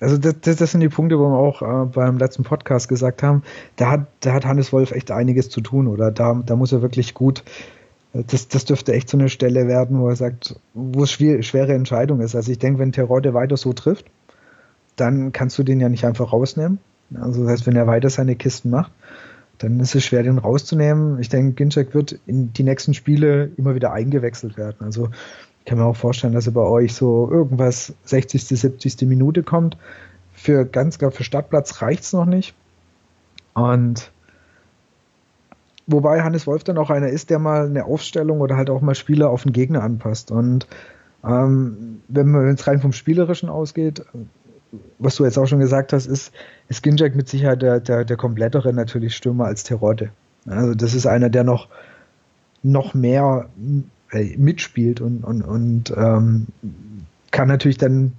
Also das, das, das, sind die Punkte, wo wir auch äh, beim letzten Podcast gesagt haben, da hat, da hat Hannes Wolf echt einiges zu tun oder da, da muss er wirklich gut, äh, das, das dürfte echt so eine Stelle werden, wo er sagt, wo es schwer, schwere Entscheidung ist. Also ich denke, wenn Terodde weiter so trifft, dann kannst du den ja nicht einfach rausnehmen. Also das heißt, wenn er weiter seine Kisten macht, dann ist es schwer, den rauszunehmen. Ich denke, Ginczek wird in die nächsten Spiele immer wieder eingewechselt werden. Also ich kann mir auch vorstellen, dass er bei euch so irgendwas 60., 70. Minute kommt. Für ganz klar, für Stadtplatz reicht es noch nicht. Und wobei Hannes Wolf dann auch einer ist, der mal eine Aufstellung oder halt auch mal Spieler auf den Gegner anpasst. Und ähm, wenn jetzt rein vom Spielerischen ausgeht, was du jetzt auch schon gesagt hast, ist, ist Ginjak mit Sicherheit der, der, der komplettere natürlich Stürmer als Terodde. Also das ist einer, der noch, noch mehr äh, mitspielt und, und, und ähm, kann natürlich dann,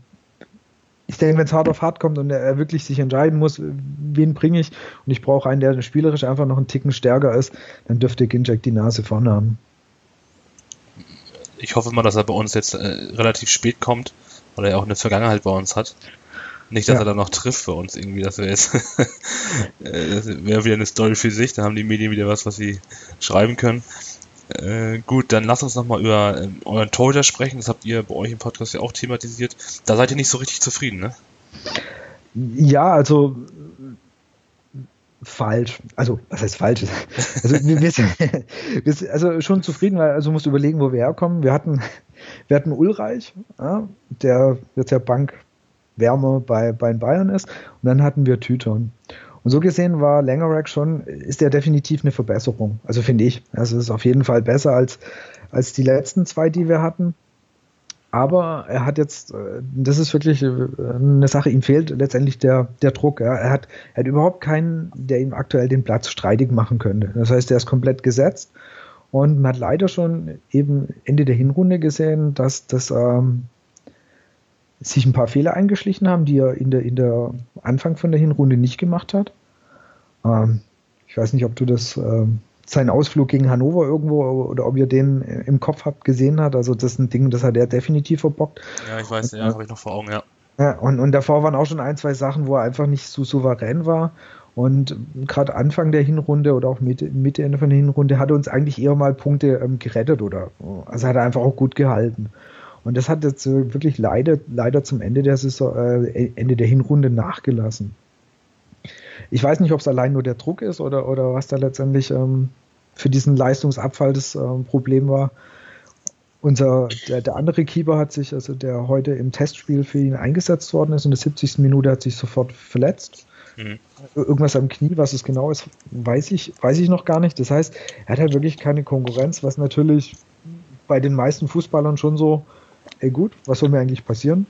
ich denke, wenn es hart auf hart kommt und er wirklich sich entscheiden muss, wen bringe ich und ich brauche einen, der spielerisch einfach noch einen Ticken stärker ist, dann dürfte Ginjak die Nase vorne haben. Ich hoffe mal, dass er bei uns jetzt äh, relativ spät kommt, weil er ja auch eine Vergangenheit bei uns hat. Nicht, dass ja. er dann noch trifft für uns irgendwie, das wäre jetzt äh, das wäre wieder eine Story für sich, da haben die Medien wieder was, was sie schreiben können. Äh, gut, dann lass uns nochmal über äh, euren Torhüter sprechen. Das habt ihr bei euch im Podcast ja auch thematisiert. Da seid ihr nicht so richtig zufrieden, ne? Ja, also falsch. Also, was heißt falsch? Also, wir, wir, sind, wir sind also schon zufrieden, weil also musst überlegen, wo wir herkommen. Wir hatten, wir hatten Ulreich, ja, der jetzt ja Bankwärmer bei, bei Bayern ist. Und dann hatten wir Tüton. Und so gesehen war Langerack schon, ist der definitiv eine Verbesserung. Also finde ich. Also ist auf jeden Fall besser als, als die letzten zwei, die wir hatten. Aber er hat jetzt, äh, das ist wirklich äh, eine Sache, ihm fehlt letztendlich der, der Druck. Er, hat, er hat überhaupt keinen, der ihm aktuell den Platz streitig machen könnte. Das heißt, er ist komplett gesetzt. Und man hat leider schon eben Ende der Hinrunde gesehen, dass das ähm, sich ein paar Fehler eingeschlichen haben, die er in der, in der Anfang von der Hinrunde nicht gemacht hat. Ähm, ich weiß nicht, ob du das, ähm, seinen Ausflug gegen Hannover irgendwo oder ob ihr den im Kopf habt gesehen hat. Also das ist ein Ding, das hat er definitiv verbockt. Ja, ich weiß, ja, habe ich noch vor Augen, ja. Ja, und, und davor waren auch schon ein, zwei Sachen, wo er einfach nicht so souverän war. Und gerade Anfang der Hinrunde oder auch Mitte, Mitte Ende von der Hinrunde hat er uns eigentlich eher mal Punkte ähm, gerettet oder also hat er einfach auch gut gehalten. Und das hat jetzt wirklich leider, leider zum Ende der Saison, äh, Ende der Hinrunde nachgelassen. Ich weiß nicht, ob es allein nur der Druck ist oder, oder was da letztendlich ähm, für diesen Leistungsabfall das ähm, Problem war. Unser, der, der, andere Keeper hat sich, also der heute im Testspiel für ihn eingesetzt worden ist, in der 70. Minute hat sich sofort verletzt. Mhm. Irgendwas am Knie, was es genau ist, weiß ich, weiß ich noch gar nicht. Das heißt, er hat halt wirklich keine Konkurrenz, was natürlich bei den meisten Fußballern schon so ey gut, was soll mir eigentlich passieren?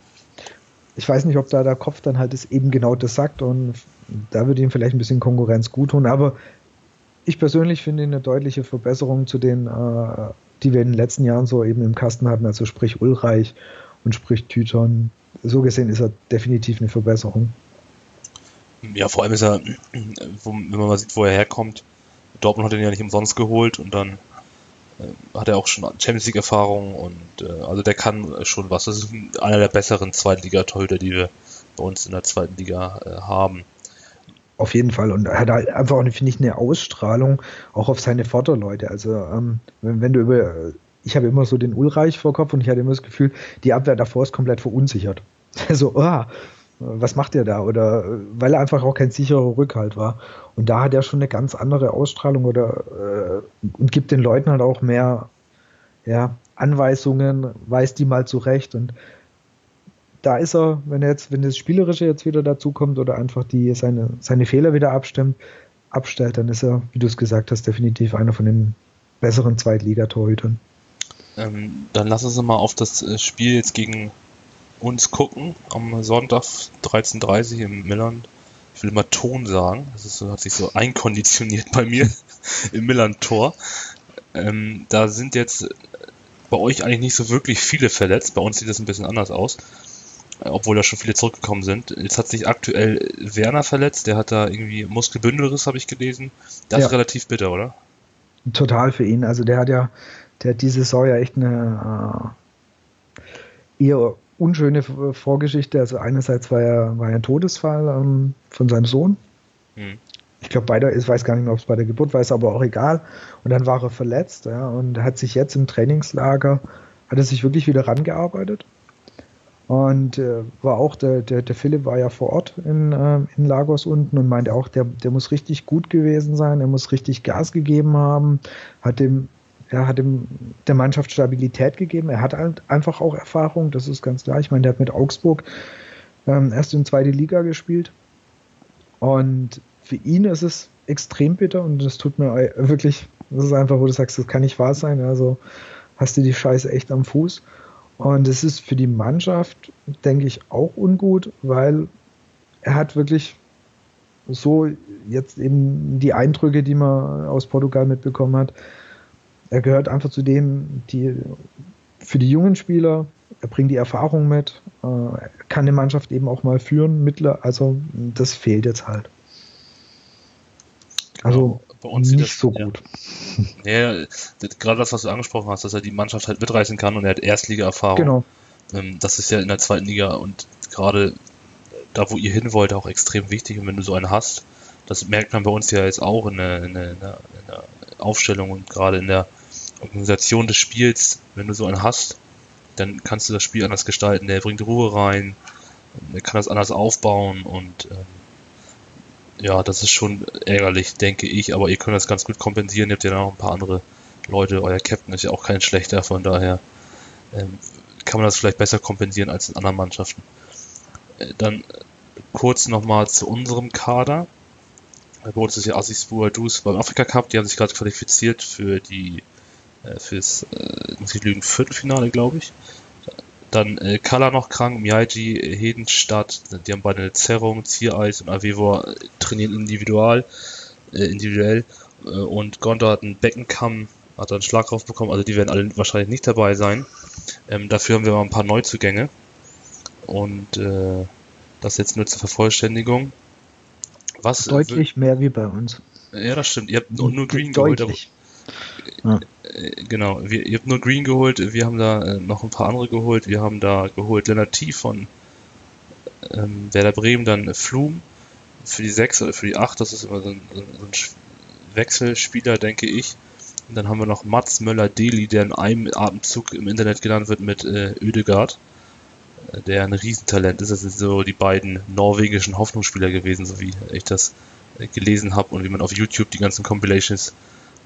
Ich weiß nicht, ob da der Kopf dann halt ist, eben genau das sagt und da würde ihm vielleicht ein bisschen Konkurrenz gut tun, aber ich persönlich finde eine deutliche Verbesserung zu den, äh, die wir in den letzten Jahren so eben im Kasten hatten, also sprich Ulreich und sprich Tüton. So gesehen ist er definitiv eine Verbesserung. Ja, vor allem ist er, wenn man mal sieht, wo er herkommt, Dortmund hat ihn ja nicht umsonst geholt und dann hat er auch schon Champions League Erfahrung und äh, also der kann schon was. Das ist einer der besseren Zweitliga-Torhüter, die wir bei uns in der zweiten Liga äh, haben. Auf jeden Fall. Und er hat halt einfach, finde ich, eine Ausstrahlung auch auf seine Vorderleute. Also, ähm, wenn, wenn, du über. Ich habe immer so den Ulreich vor Kopf und ich hatte immer das Gefühl, die Abwehr davor ist komplett verunsichert. Also, oh, was macht er da? Oder weil er einfach auch kein sicherer Rückhalt war. Und da hat er schon eine ganz andere Ausstrahlung oder äh, und gibt den Leuten halt auch mehr ja, Anweisungen, weist die mal zurecht. Und da ist er, wenn er jetzt, wenn das Spielerische jetzt wieder dazu kommt oder einfach die seine, seine Fehler wieder abstimmt, abstellt, dann ist er, wie du es gesagt hast, definitiv einer von den besseren Zweitligatorhütern. Ähm, dann lass uns mal auf das äh, Spiel jetzt gegen uns gucken am Sonntag 13.30 Uhr im Millern ich will immer Ton sagen, das ist so, hat sich so einkonditioniert bei mir im Millantor. Ähm, da sind jetzt bei euch eigentlich nicht so wirklich viele verletzt. Bei uns sieht das ein bisschen anders aus. Obwohl da schon viele zurückgekommen sind. Jetzt hat sich aktuell Werner verletzt. Der hat da irgendwie Muskelbündelriss, habe ich gelesen. Das ja. ist relativ bitter, oder? Total für ihn. Also der hat ja, der hat diese Saison ja echt eine äh, eher unschöne Vorgeschichte. Also einerseits war er, war er ein Todesfall ähm, von seinem Sohn. Hm. Ich glaube, beide, ich weiß gar nicht mehr, ob es bei der Geburt war, ist aber auch egal. Und dann war er verletzt, ja, und hat sich jetzt im Trainingslager, hat er sich wirklich wieder rangearbeitet. Und äh, war auch, der, der, der Philipp war ja vor Ort in, äh, in Lagos unten und meinte auch, der, der muss richtig gut gewesen sein, er muss richtig Gas gegeben haben, hat dem, er hat dem, der Mannschaft Stabilität gegeben, er hat halt einfach auch Erfahrung, das ist ganz klar. Ich meine, der hat mit Augsburg ähm, erst in zweite Liga gespielt. Und für ihn ist es extrem bitter und das tut mir wirklich, das ist einfach, wo du sagst, das kann nicht wahr sein. Also hast du die Scheiße echt am Fuß. Und es ist für die Mannschaft, denke ich, auch ungut, weil er hat wirklich so jetzt eben die Eindrücke, die man aus Portugal mitbekommen hat. Er gehört einfach zu denen, die für die jungen Spieler, er bringt die Erfahrung mit, äh, kann die Mannschaft eben auch mal führen, Mittler, also das fehlt jetzt halt. Also bei uns nicht das, so gut. Ja, ja gerade das, was du angesprochen hast, dass er die Mannschaft halt mitreißen kann und er hat Erstliga-Erfahrung. Genau. Ähm, das ist ja in der zweiten Liga und gerade da, wo ihr hin wollt, auch extrem wichtig. Und wenn du so einen hast, das merkt man bei uns ja jetzt auch in der, in der, in der Aufstellung und gerade in der Organisation des Spiels, wenn du so einen hast, dann kannst du das Spiel anders gestalten. Der bringt Ruhe rein, er kann das anders aufbauen und ähm, ja, das ist schon ärgerlich, denke ich, aber ihr könnt das ganz gut kompensieren. Ihr habt ja noch ein paar andere Leute. Euer Captain ist ja auch kein schlechter, von daher ähm, kann man das vielleicht besser kompensieren als in anderen Mannschaften. Äh, dann kurz nochmal zu unserem Kader. Bei uns ist ja Assis Buadus beim Afrika Cup, die haben sich gerade qualifiziert für die fürs, äh, muss ich lügen, Viertelfinale, glaube ich. Dann äh, Kala noch krank, Miyaji, Hedenstadt, die haben beide eine Zerrung, Ziereis und Avevor trainieren individual, äh, individuell. Äh, und Gondor hat einen Beckenkamm, hat einen Schlag drauf bekommen, also die werden alle wahrscheinlich nicht dabei sein. Ähm, dafür haben wir mal ein paar Neuzugänge. Und äh, das jetzt nur zur Vervollständigung. Was, Deutlich mehr wie bei uns. Ja, das stimmt. Ihr habt nur, nur Green geholt. Ja. Äh, genau, wir, ihr habt nur Green geholt, wir haben da äh, noch ein paar andere geholt. Wir haben da geholt Leonard T. von ähm, Werder Bremen, dann Flum für die 6 oder für die 8, das ist immer so ein, so ein Wechselspieler, denke ich. Und dann haben wir noch Mats Möller-Deli, der in einem Atemzug im Internet genannt wird mit äh, Ödegard, äh, der ein Riesentalent ist. Das sind so die beiden norwegischen Hoffnungsspieler gewesen, so wie ich das äh, gelesen habe und wie man auf YouTube die ganzen Compilations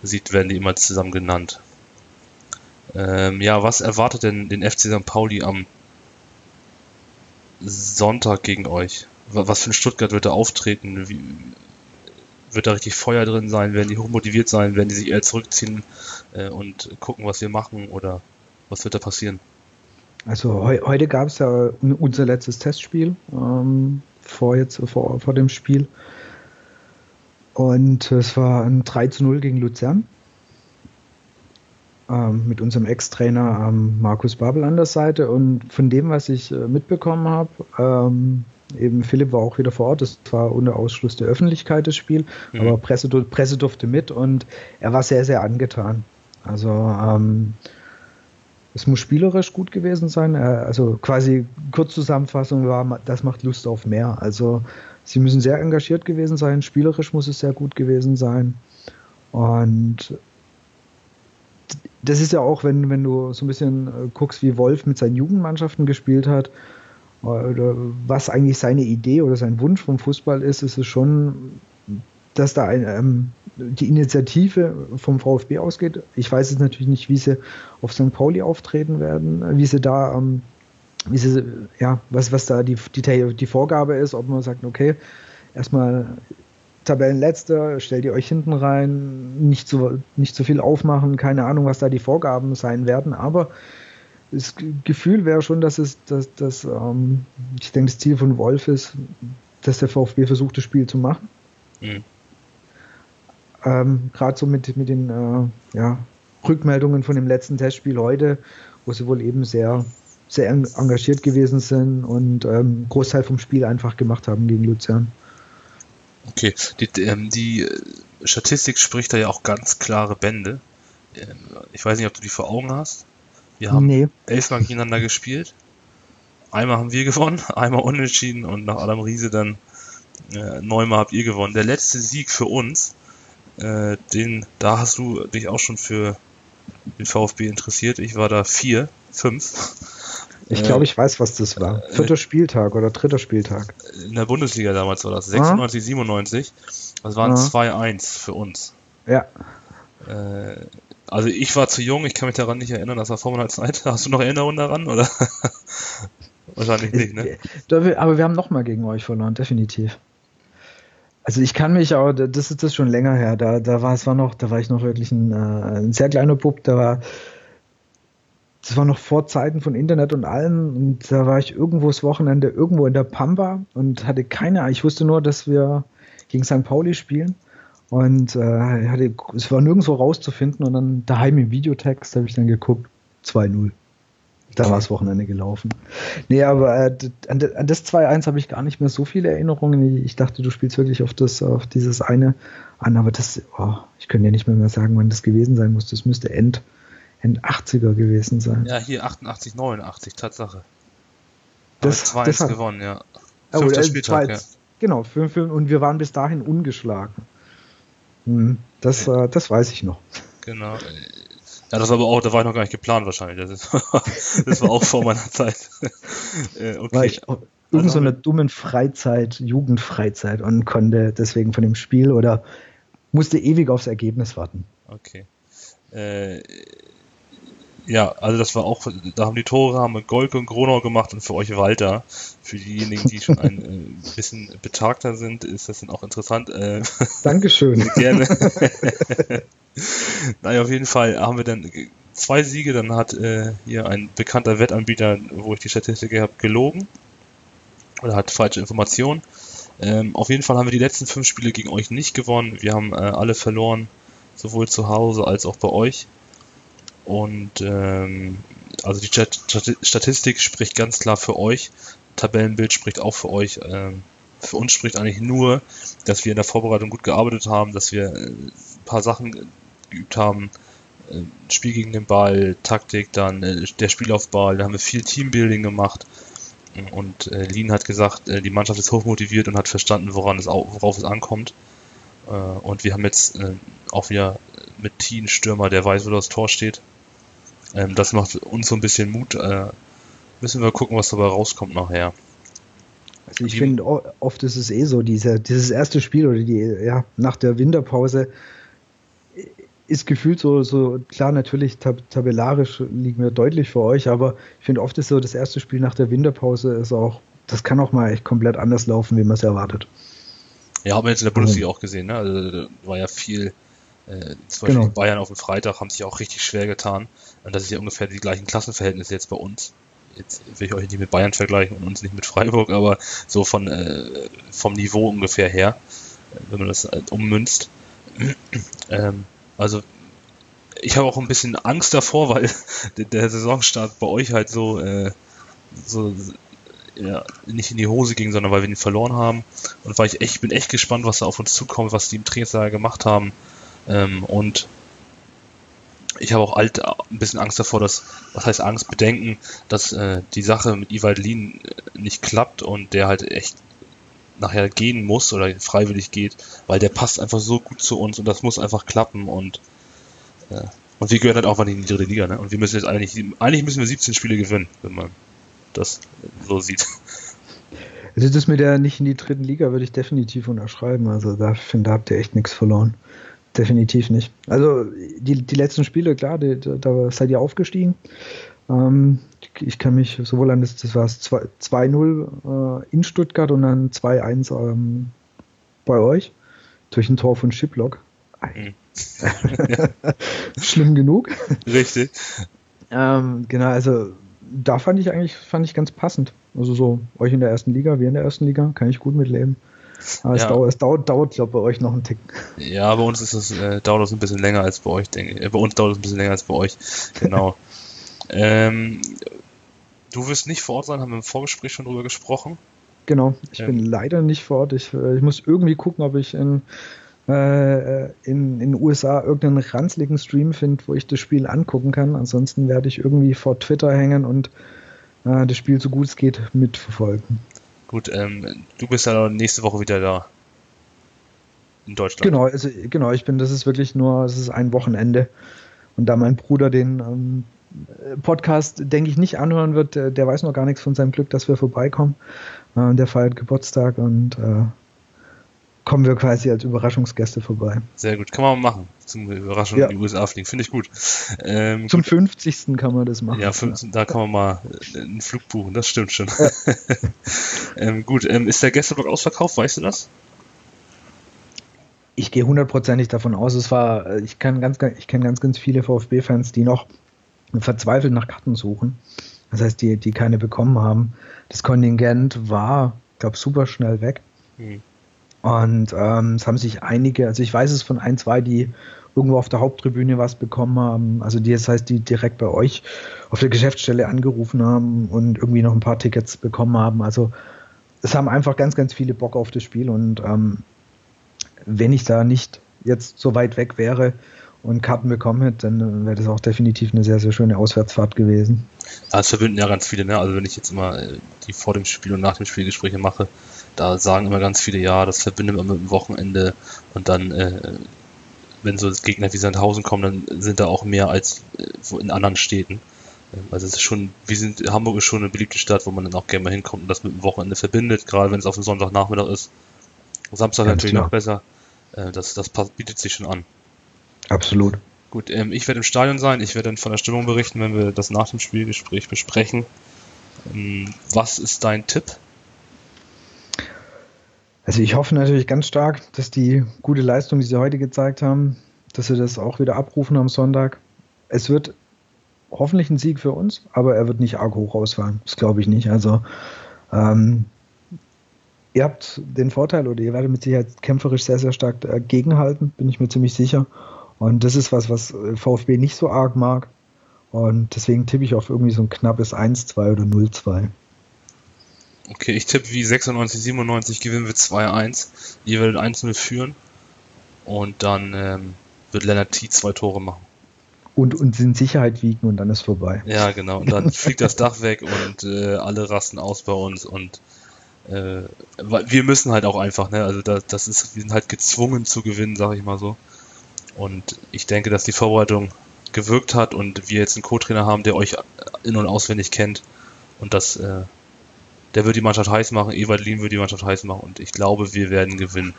sieht, werden die immer zusammen genannt. Ähm, ja, was erwartet denn den FC St. Pauli am Sonntag gegen euch? Was für ein Stuttgart wird da auftreten? Wie, wird da richtig Feuer drin sein? Werden die hochmotiviert sein? Werden die sich eher zurückziehen äh, und gucken, was wir machen? Oder was wird da passieren? Also he heute gab es ja unser letztes Testspiel ähm, vor, jetzt, vor, vor dem Spiel. Und es war ein 3 zu 0 gegen Luzern. Ähm, mit unserem Ex-Trainer ähm, Markus Babel an der Seite. Und von dem, was ich äh, mitbekommen habe, ähm, eben Philipp war auch wieder vor Ort. Das war unter Ausschluss der Öffentlichkeit das Spiel, mhm. aber Presse, Presse durfte mit und er war sehr, sehr angetan. Also ähm, es muss spielerisch gut gewesen sein. Also quasi Kurzzusammenfassung war, das macht Lust auf mehr. Also sie müssen sehr engagiert gewesen sein, spielerisch muss es sehr gut gewesen sein. Und das ist ja auch, wenn, wenn du so ein bisschen äh, guckst, wie Wolf mit seinen Jugendmannschaften gespielt hat, oder was eigentlich seine Idee oder sein Wunsch vom Fußball ist, ist es schon, dass da ein, ähm, die Initiative vom VfB ausgeht. Ich weiß jetzt natürlich nicht, wie sie auf St. Pauli auftreten werden, wie sie da ähm, wie sie, ja, was, was da die, die, die Vorgabe ist, ob man sagt, okay, erstmal Tabellenletzter, stellt ihr euch hinten rein, nicht so, nicht so viel aufmachen, keine Ahnung, was da die Vorgaben sein werden, aber das Gefühl wäre schon, dass es, dass, dass ähm, ich denke, das Ziel von Wolf ist, dass der VfB versucht, das Spiel zu machen. Mhm. Ähm, Gerade so mit, mit den äh, ja, Rückmeldungen von dem letzten Testspiel heute, wo sie wohl eben sehr, sehr engagiert gewesen sind und ähm, Großteil vom Spiel einfach gemacht haben gegen Luzern. Okay, die, ähm, die äh, Statistik spricht da ja auch ganz klare Bände. Ähm, ich weiß nicht, ob du die vor Augen hast. Wir haben nee. elfmal gegeneinander gespielt. Einmal haben wir gewonnen, einmal unentschieden und nach Adam Riese dann äh, neunmal habt ihr gewonnen. Der letzte Sieg für uns, äh, den, da hast du dich auch schon für den VfB interessiert. Ich war da vier, fünf. Ich glaube, ich weiß, was das war. Äh, Vierter Spieltag oder dritter Spieltag. In der Bundesliga damals war das. 96, ah. 97. Das waren ah. 2-1 für uns. Ja. Äh, also ich war zu jung, ich kann mich daran nicht erinnern, das war vor meiner Zeit. Hast du noch Erinnerungen daran? Oder? Wahrscheinlich nicht, ne? Aber wir haben nochmal gegen euch verloren, definitiv. Also ich kann mich auch, das ist das schon länger her, da, da war es war noch, da war ich noch wirklich ein, äh, ein sehr kleiner Bub, da war das war noch vor Zeiten von Internet und allem und da war ich irgendwo das Wochenende irgendwo in der Pampa und hatte keine, ich wusste nur, dass wir gegen St. Pauli spielen und äh, hatte, es war nirgendwo rauszufinden und dann daheim im Videotext habe ich dann geguckt, 2-0. Da war das Wochenende gelaufen. Nee, aber äh, an, an, das 2-1 habe ich gar nicht mehr so viele Erinnerungen. Ich dachte, du spielst wirklich auf, das, auf dieses eine an, aber das, oh, ich könnte ja nicht mehr, mehr sagen, wann das gewesen sein muss. Das müsste End, End 80er gewesen sein. Ja, hier 88, 89, Tatsache. Das, 2-1 gewonnen, ja. Fünfter Spieltag, ja. Genau, fünf, und wir waren bis dahin ungeschlagen. Hm, das, ja. äh, das weiß ich noch. Genau. Ja, das war aber auch, da war ich noch gar nicht geplant wahrscheinlich. Das, ist, das war auch vor meiner Zeit. äh, okay. War ich irgend so einer dummen Freizeit, Jugendfreizeit und konnte deswegen von dem Spiel oder musste ewig aufs Ergebnis warten. Okay. Äh, ja, also das war auch, da haben die Tore haben Golke und Gronau gemacht und für euch Walter. Für diejenigen, die schon ein äh, bisschen betagter sind, ist das dann auch interessant. Äh, Dankeschön. Gerne. naja, auf jeden Fall haben wir dann zwei Siege, dann hat äh, hier ein bekannter Wettanbieter, wo ich die Statistik habe, gelogen. Oder hat falsche Informationen. Ähm, auf jeden Fall haben wir die letzten fünf Spiele gegen euch nicht gewonnen. Wir haben äh, alle verloren, sowohl zu Hause als auch bei euch. Und ähm, also die Statistik spricht ganz klar für euch. Tabellenbild spricht auch für euch. Ähm, für uns spricht eigentlich nur, dass wir in der Vorbereitung gut gearbeitet haben, dass wir äh, ein paar Sachen geübt haben. Äh, Spiel gegen den Ball, Taktik, dann äh, der Spielaufball, da haben wir viel Teambuilding gemacht. Und äh, Lien hat gesagt, die Mannschaft ist hochmotiviert und hat verstanden, woran es, worauf es ankommt. Und wir haben jetzt auch wieder mit Tien Stürmer, der weiß, wo das Tor steht. Ähm, das macht uns so ein bisschen Mut. Äh, müssen wir gucken, was dabei rauskommt nachher. Also ich finde, oft ist es eh so, diese, dieses erste Spiel oder die, ja, nach der Winterpause ist gefühlt so, so klar, natürlich tab tabellarisch liegen wir deutlich vor euch, aber ich finde oft ist so, das erste Spiel nach der Winterpause ist auch, das kann auch mal echt komplett anders laufen, wie man es erwartet. Ja, haben wir jetzt in der Bundesliga mhm. auch gesehen, ne? Also war ja viel, äh, zum Beispiel genau. Bayern auf dem Freitag haben sich auch richtig schwer getan. Und das ist ja ungefähr die gleichen Klassenverhältnisse jetzt bei uns. Jetzt will ich euch nicht mit Bayern vergleichen und uns nicht mit Freiburg, aber so von äh, vom Niveau ungefähr her, wenn man das äh, ummünzt. ähm, also ich habe auch ein bisschen Angst davor, weil der Saisonstart bei euch halt so, äh, so ja, nicht in die Hose ging, sondern weil wir ihn verloren haben. Und weil ich echt, bin echt gespannt, was da auf uns zukommt, was die im Trainingslager gemacht haben. Ähm, und ich habe auch alt ein bisschen Angst davor, dass, was heißt Angst, Bedenken, dass äh, die Sache mit Lien äh, nicht klappt und der halt echt nachher gehen muss oder freiwillig geht, weil der passt einfach so gut zu uns und das muss einfach klappen und äh, und wir gehören halt auch mal in die dritte Liga, ne? Und wir müssen jetzt eigentlich, eigentlich müssen wir 17 Spiele gewinnen, wenn man das so sieht. Also das mit der nicht in die dritten Liga würde ich definitiv unterschreiben. Also da finde da habt ihr echt nichts verloren. Definitiv nicht. Also die, die letzten Spiele, klar, die, da seid ihr aufgestiegen. Ähm, ich kann mich sowohl an das, das war 2-0 äh, in Stuttgart und dann 2-1 ähm, bei euch durch ein Tor von Shiplock. Mhm. Schlimm genug. Richtig. Ähm, genau, also da fand ich eigentlich fand ich ganz passend. Also so euch in der ersten Liga, wir in der ersten Liga, kann ich gut mitleben. Aber ja. es, dauert, es dauert, dauert glaube bei euch noch einen Tick. Ja, bei uns ist es, äh, dauert es ein bisschen länger als bei euch, denke ich. Äh, bei uns dauert es ein bisschen länger als bei euch. Genau. ähm, du wirst nicht vor Ort sein, haben wir im Vorgespräch schon drüber gesprochen. Genau, ich ähm. bin leider nicht vor Ort. Ich, äh, ich muss irgendwie gucken, ob ich in äh, in den USA irgendeinen ranzligen Stream finde, wo ich das Spiel angucken kann. Ansonsten werde ich irgendwie vor Twitter hängen und äh, das Spiel so gut es geht mitverfolgen. Gut, ähm, du bist ja nächste Woche wieder da. In Deutschland. Genau, also, genau, ich bin, das ist wirklich nur, es ist ein Wochenende. Und da mein Bruder den ähm, Podcast, denke ich, nicht anhören wird, der, der, weiß noch gar nichts von seinem Glück, dass wir vorbeikommen. Äh, der feiert Geburtstag und äh, kommen wir quasi als Überraschungsgäste vorbei. Sehr gut, kann man mal machen. Zum Überraschung ja. in die USA fliegen, finde ich gut. Ähm, Zum gut. 50. kann man das machen. Ja, 15, da kann man mal äh, einen Flug buchen, das stimmt schon. Ja. ähm, gut, ähm, ist der Gästeblock ausverkauft, weißt du das? Ich gehe hundertprozentig davon aus, es war, äh, ich kenne ganz, ich kenne ganz, ganz viele VfB-Fans, die noch verzweifelt nach Karten suchen. Das heißt, die, die keine bekommen haben. Das Kontingent war, glaube super schnell weg. Hm. Und ähm, es haben sich einige, also ich weiß es von ein, zwei, die irgendwo auf der Haupttribüne was bekommen haben, also die, das heißt, die direkt bei euch auf der Geschäftsstelle angerufen haben und irgendwie noch ein paar Tickets bekommen haben. Also es haben einfach ganz, ganz viele Bock auf das Spiel und ähm, wenn ich da nicht jetzt so weit weg wäre und Karten bekommen hätte, dann wäre das auch definitiv eine sehr, sehr schöne Auswärtsfahrt gewesen. Ja, es verbinden ja ganz viele, ne? Also wenn ich jetzt immer äh, die vor dem Spiel und nach dem Spiel Gespräche mache, da sagen immer ganz viele, ja, das verbindet man mit dem Wochenende und dann, äh, wenn so Gegner wie Sandhausen kommen, dann sind da auch mehr als äh, in anderen Städten. Ähm, also es ist schon, wir sind, Hamburg ist schon eine beliebte Stadt, wo man dann auch gerne mal hinkommt und das mit dem Wochenende verbindet, gerade wenn es auf dem Sonntagnachmittag ist. Samstag Ganz natürlich klar. noch besser. Äh, das, das bietet sich schon an. Absolut. Gut, ähm, ich werde im Stadion sein, ich werde dann von der Stimmung berichten, wenn wir das nach dem Spielgespräch besprechen. Ähm, was ist dein Tipp? Also ich hoffe natürlich ganz stark, dass die gute Leistung, die sie heute gezeigt haben, dass sie das auch wieder abrufen am Sonntag. Es wird hoffentlich ein Sieg für uns, aber er wird nicht arg hoch ausfallen. Das glaube ich nicht. Also ähm, ihr habt den Vorteil oder ihr werdet mit Sicherheit kämpferisch sehr, sehr stark äh, gegenhalten, bin ich mir ziemlich sicher. Und das ist was, was äh, VfB nicht so arg mag. Und deswegen tippe ich auf irgendwie so ein knappes 1-2 oder 0-2. Okay, ich tippe wie 96, 97 gewinnen wir 2-1. Ihr werdet 1-0 führen. Und dann ähm, wird Lennart T zwei Tore machen. Und uns in Sicherheit wiegen und dann ist vorbei. Ja, genau. Und dann fliegt das Dach weg und äh, alle rasten aus bei uns und äh, wir müssen halt auch einfach, ne? Also das, das ist, wir sind halt gezwungen zu gewinnen, sag ich mal so. Und ich denke, dass die Vorbereitung gewirkt hat und wir jetzt einen Co-Trainer haben, der euch in- und auswendig kennt. Und das äh, der wird die Mannschaft heiß machen, Ewald Lien wird die Mannschaft heiß machen und ich glaube, wir werden gewinnen.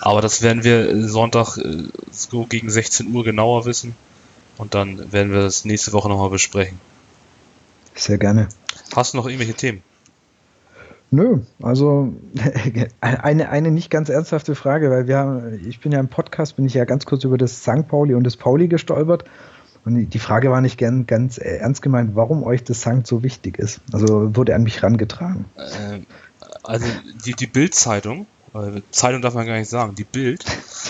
Aber das werden wir Sonntag äh, so gegen 16 Uhr genauer wissen und dann werden wir das nächste Woche nochmal besprechen. Sehr gerne. Hast du noch irgendwelche Themen? Nö, also eine, eine nicht ganz ernsthafte Frage, weil wir haben, ich bin ja im Podcast, bin ich ja ganz kurz über das St. Pauli und das Pauli gestolpert und die Frage war nicht gern ganz äh, ernst gemeint, warum euch das Sankt so wichtig ist. Also wurde an mich rangetragen. Äh, also die, die Bild-Zeitung, äh, Zeitung darf man gar nicht sagen, die Bild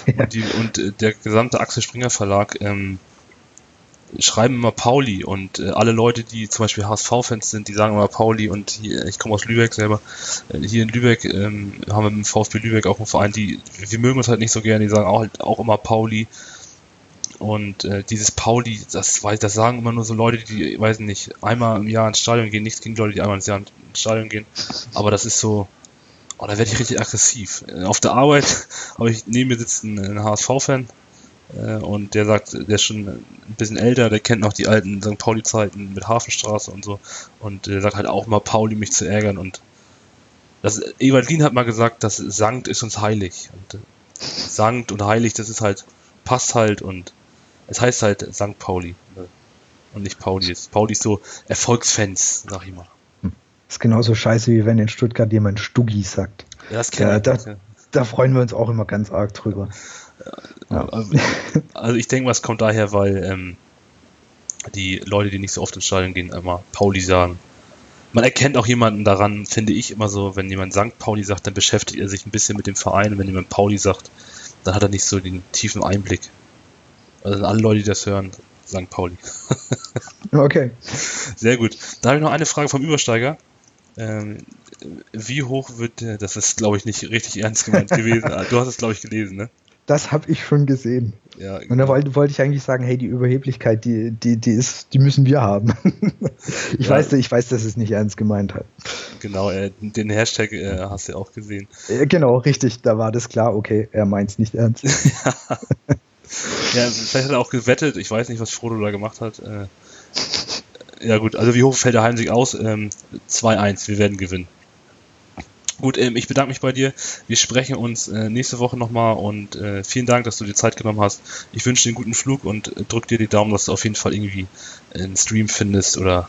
ja. und, die, und äh, der gesamte Axel Springer Verlag ähm, schreiben immer Pauli und äh, alle Leute, die zum Beispiel HSV-Fans sind, die sagen immer Pauli und hier, ich komme aus Lübeck selber, äh, hier in Lübeck ähm, haben wir mit dem VfB Lübeck auch einen Verein, die, wir mögen uns halt nicht so gerne, die sagen auch, halt auch immer Pauli und äh, dieses Pauli, das, das sagen immer nur so Leute, die, weiß nicht, einmal im Jahr ins Stadion gehen. Nichts gegen Leute, die einmal ins Jahr ins Stadion gehen. Aber das ist so, oh, da werde ich richtig aggressiv. Äh, auf der Arbeit habe ich neben mir sitzt ein, HSV-Fan äh, und der sagt, der ist schon ein bisschen älter, der kennt noch die alten St. Pauli-Zeiten mit Hafenstraße und so. Und der sagt halt auch mal Pauli, mich zu ärgern. Und das, Ewald Lien hat mal gesagt, dass Sankt ist uns heilig. Und äh, Sankt und heilig, das ist halt, passt halt und es heißt halt St. Pauli ne? und nicht Pauli. Pauli ist so Erfolgsfans, sag ich mal. Hm. ist genauso scheiße, wie wenn in Stuttgart jemand Stuggi sagt. Ja, das da, da, da, freuen wir uns auch immer ganz arg drüber. Ja. Also, ich denke, was kommt daher, weil ähm, die Leute, die nicht so oft ins Stadion gehen, immer Pauli sagen. Man erkennt auch jemanden daran, finde ich immer so, wenn jemand St. Pauli sagt, dann beschäftigt er sich ein bisschen mit dem Verein. Und wenn jemand Pauli sagt, dann hat er nicht so den tiefen Einblick. Also alle Leute, die das hören, St. Pauli. okay. Sehr gut. Da habe ich noch eine Frage vom Übersteiger. Ähm, wie hoch wird, das ist glaube ich nicht richtig ernst gemeint gewesen. Du hast es glaube ich gelesen, ne? Das habe ich schon gesehen. Ja, genau. Und da wollte, wollte ich eigentlich sagen, hey, die Überheblichkeit, die, die, die ist, die müssen wir haben. ich, ja. weiß, ich weiß, dass es nicht ernst gemeint hat. Genau, äh, den Hashtag äh, hast du auch gesehen. Äh, genau, richtig, da war das klar, okay, er meint es nicht ernst. ja. ja, vielleicht hat er auch gewettet, ich weiß nicht, was Frodo da gemacht hat. Äh, ja gut, also wie hoch fällt der Heimsieg aus? Ähm, 2-1, wir werden gewinnen. Gut, ähm, ich bedanke mich bei dir. Wir sprechen uns äh, nächste Woche nochmal und äh, vielen Dank, dass du dir Zeit genommen hast. Ich wünsche dir einen guten Flug und äh, drück dir die Daumen, dass du auf jeden Fall irgendwie einen Stream findest oder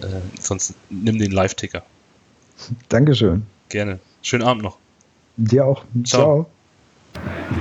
äh, sonst nimm den Live-Ticker. Dankeschön. Gerne. Schönen Abend noch. Dir auch. Ciao. Ciao.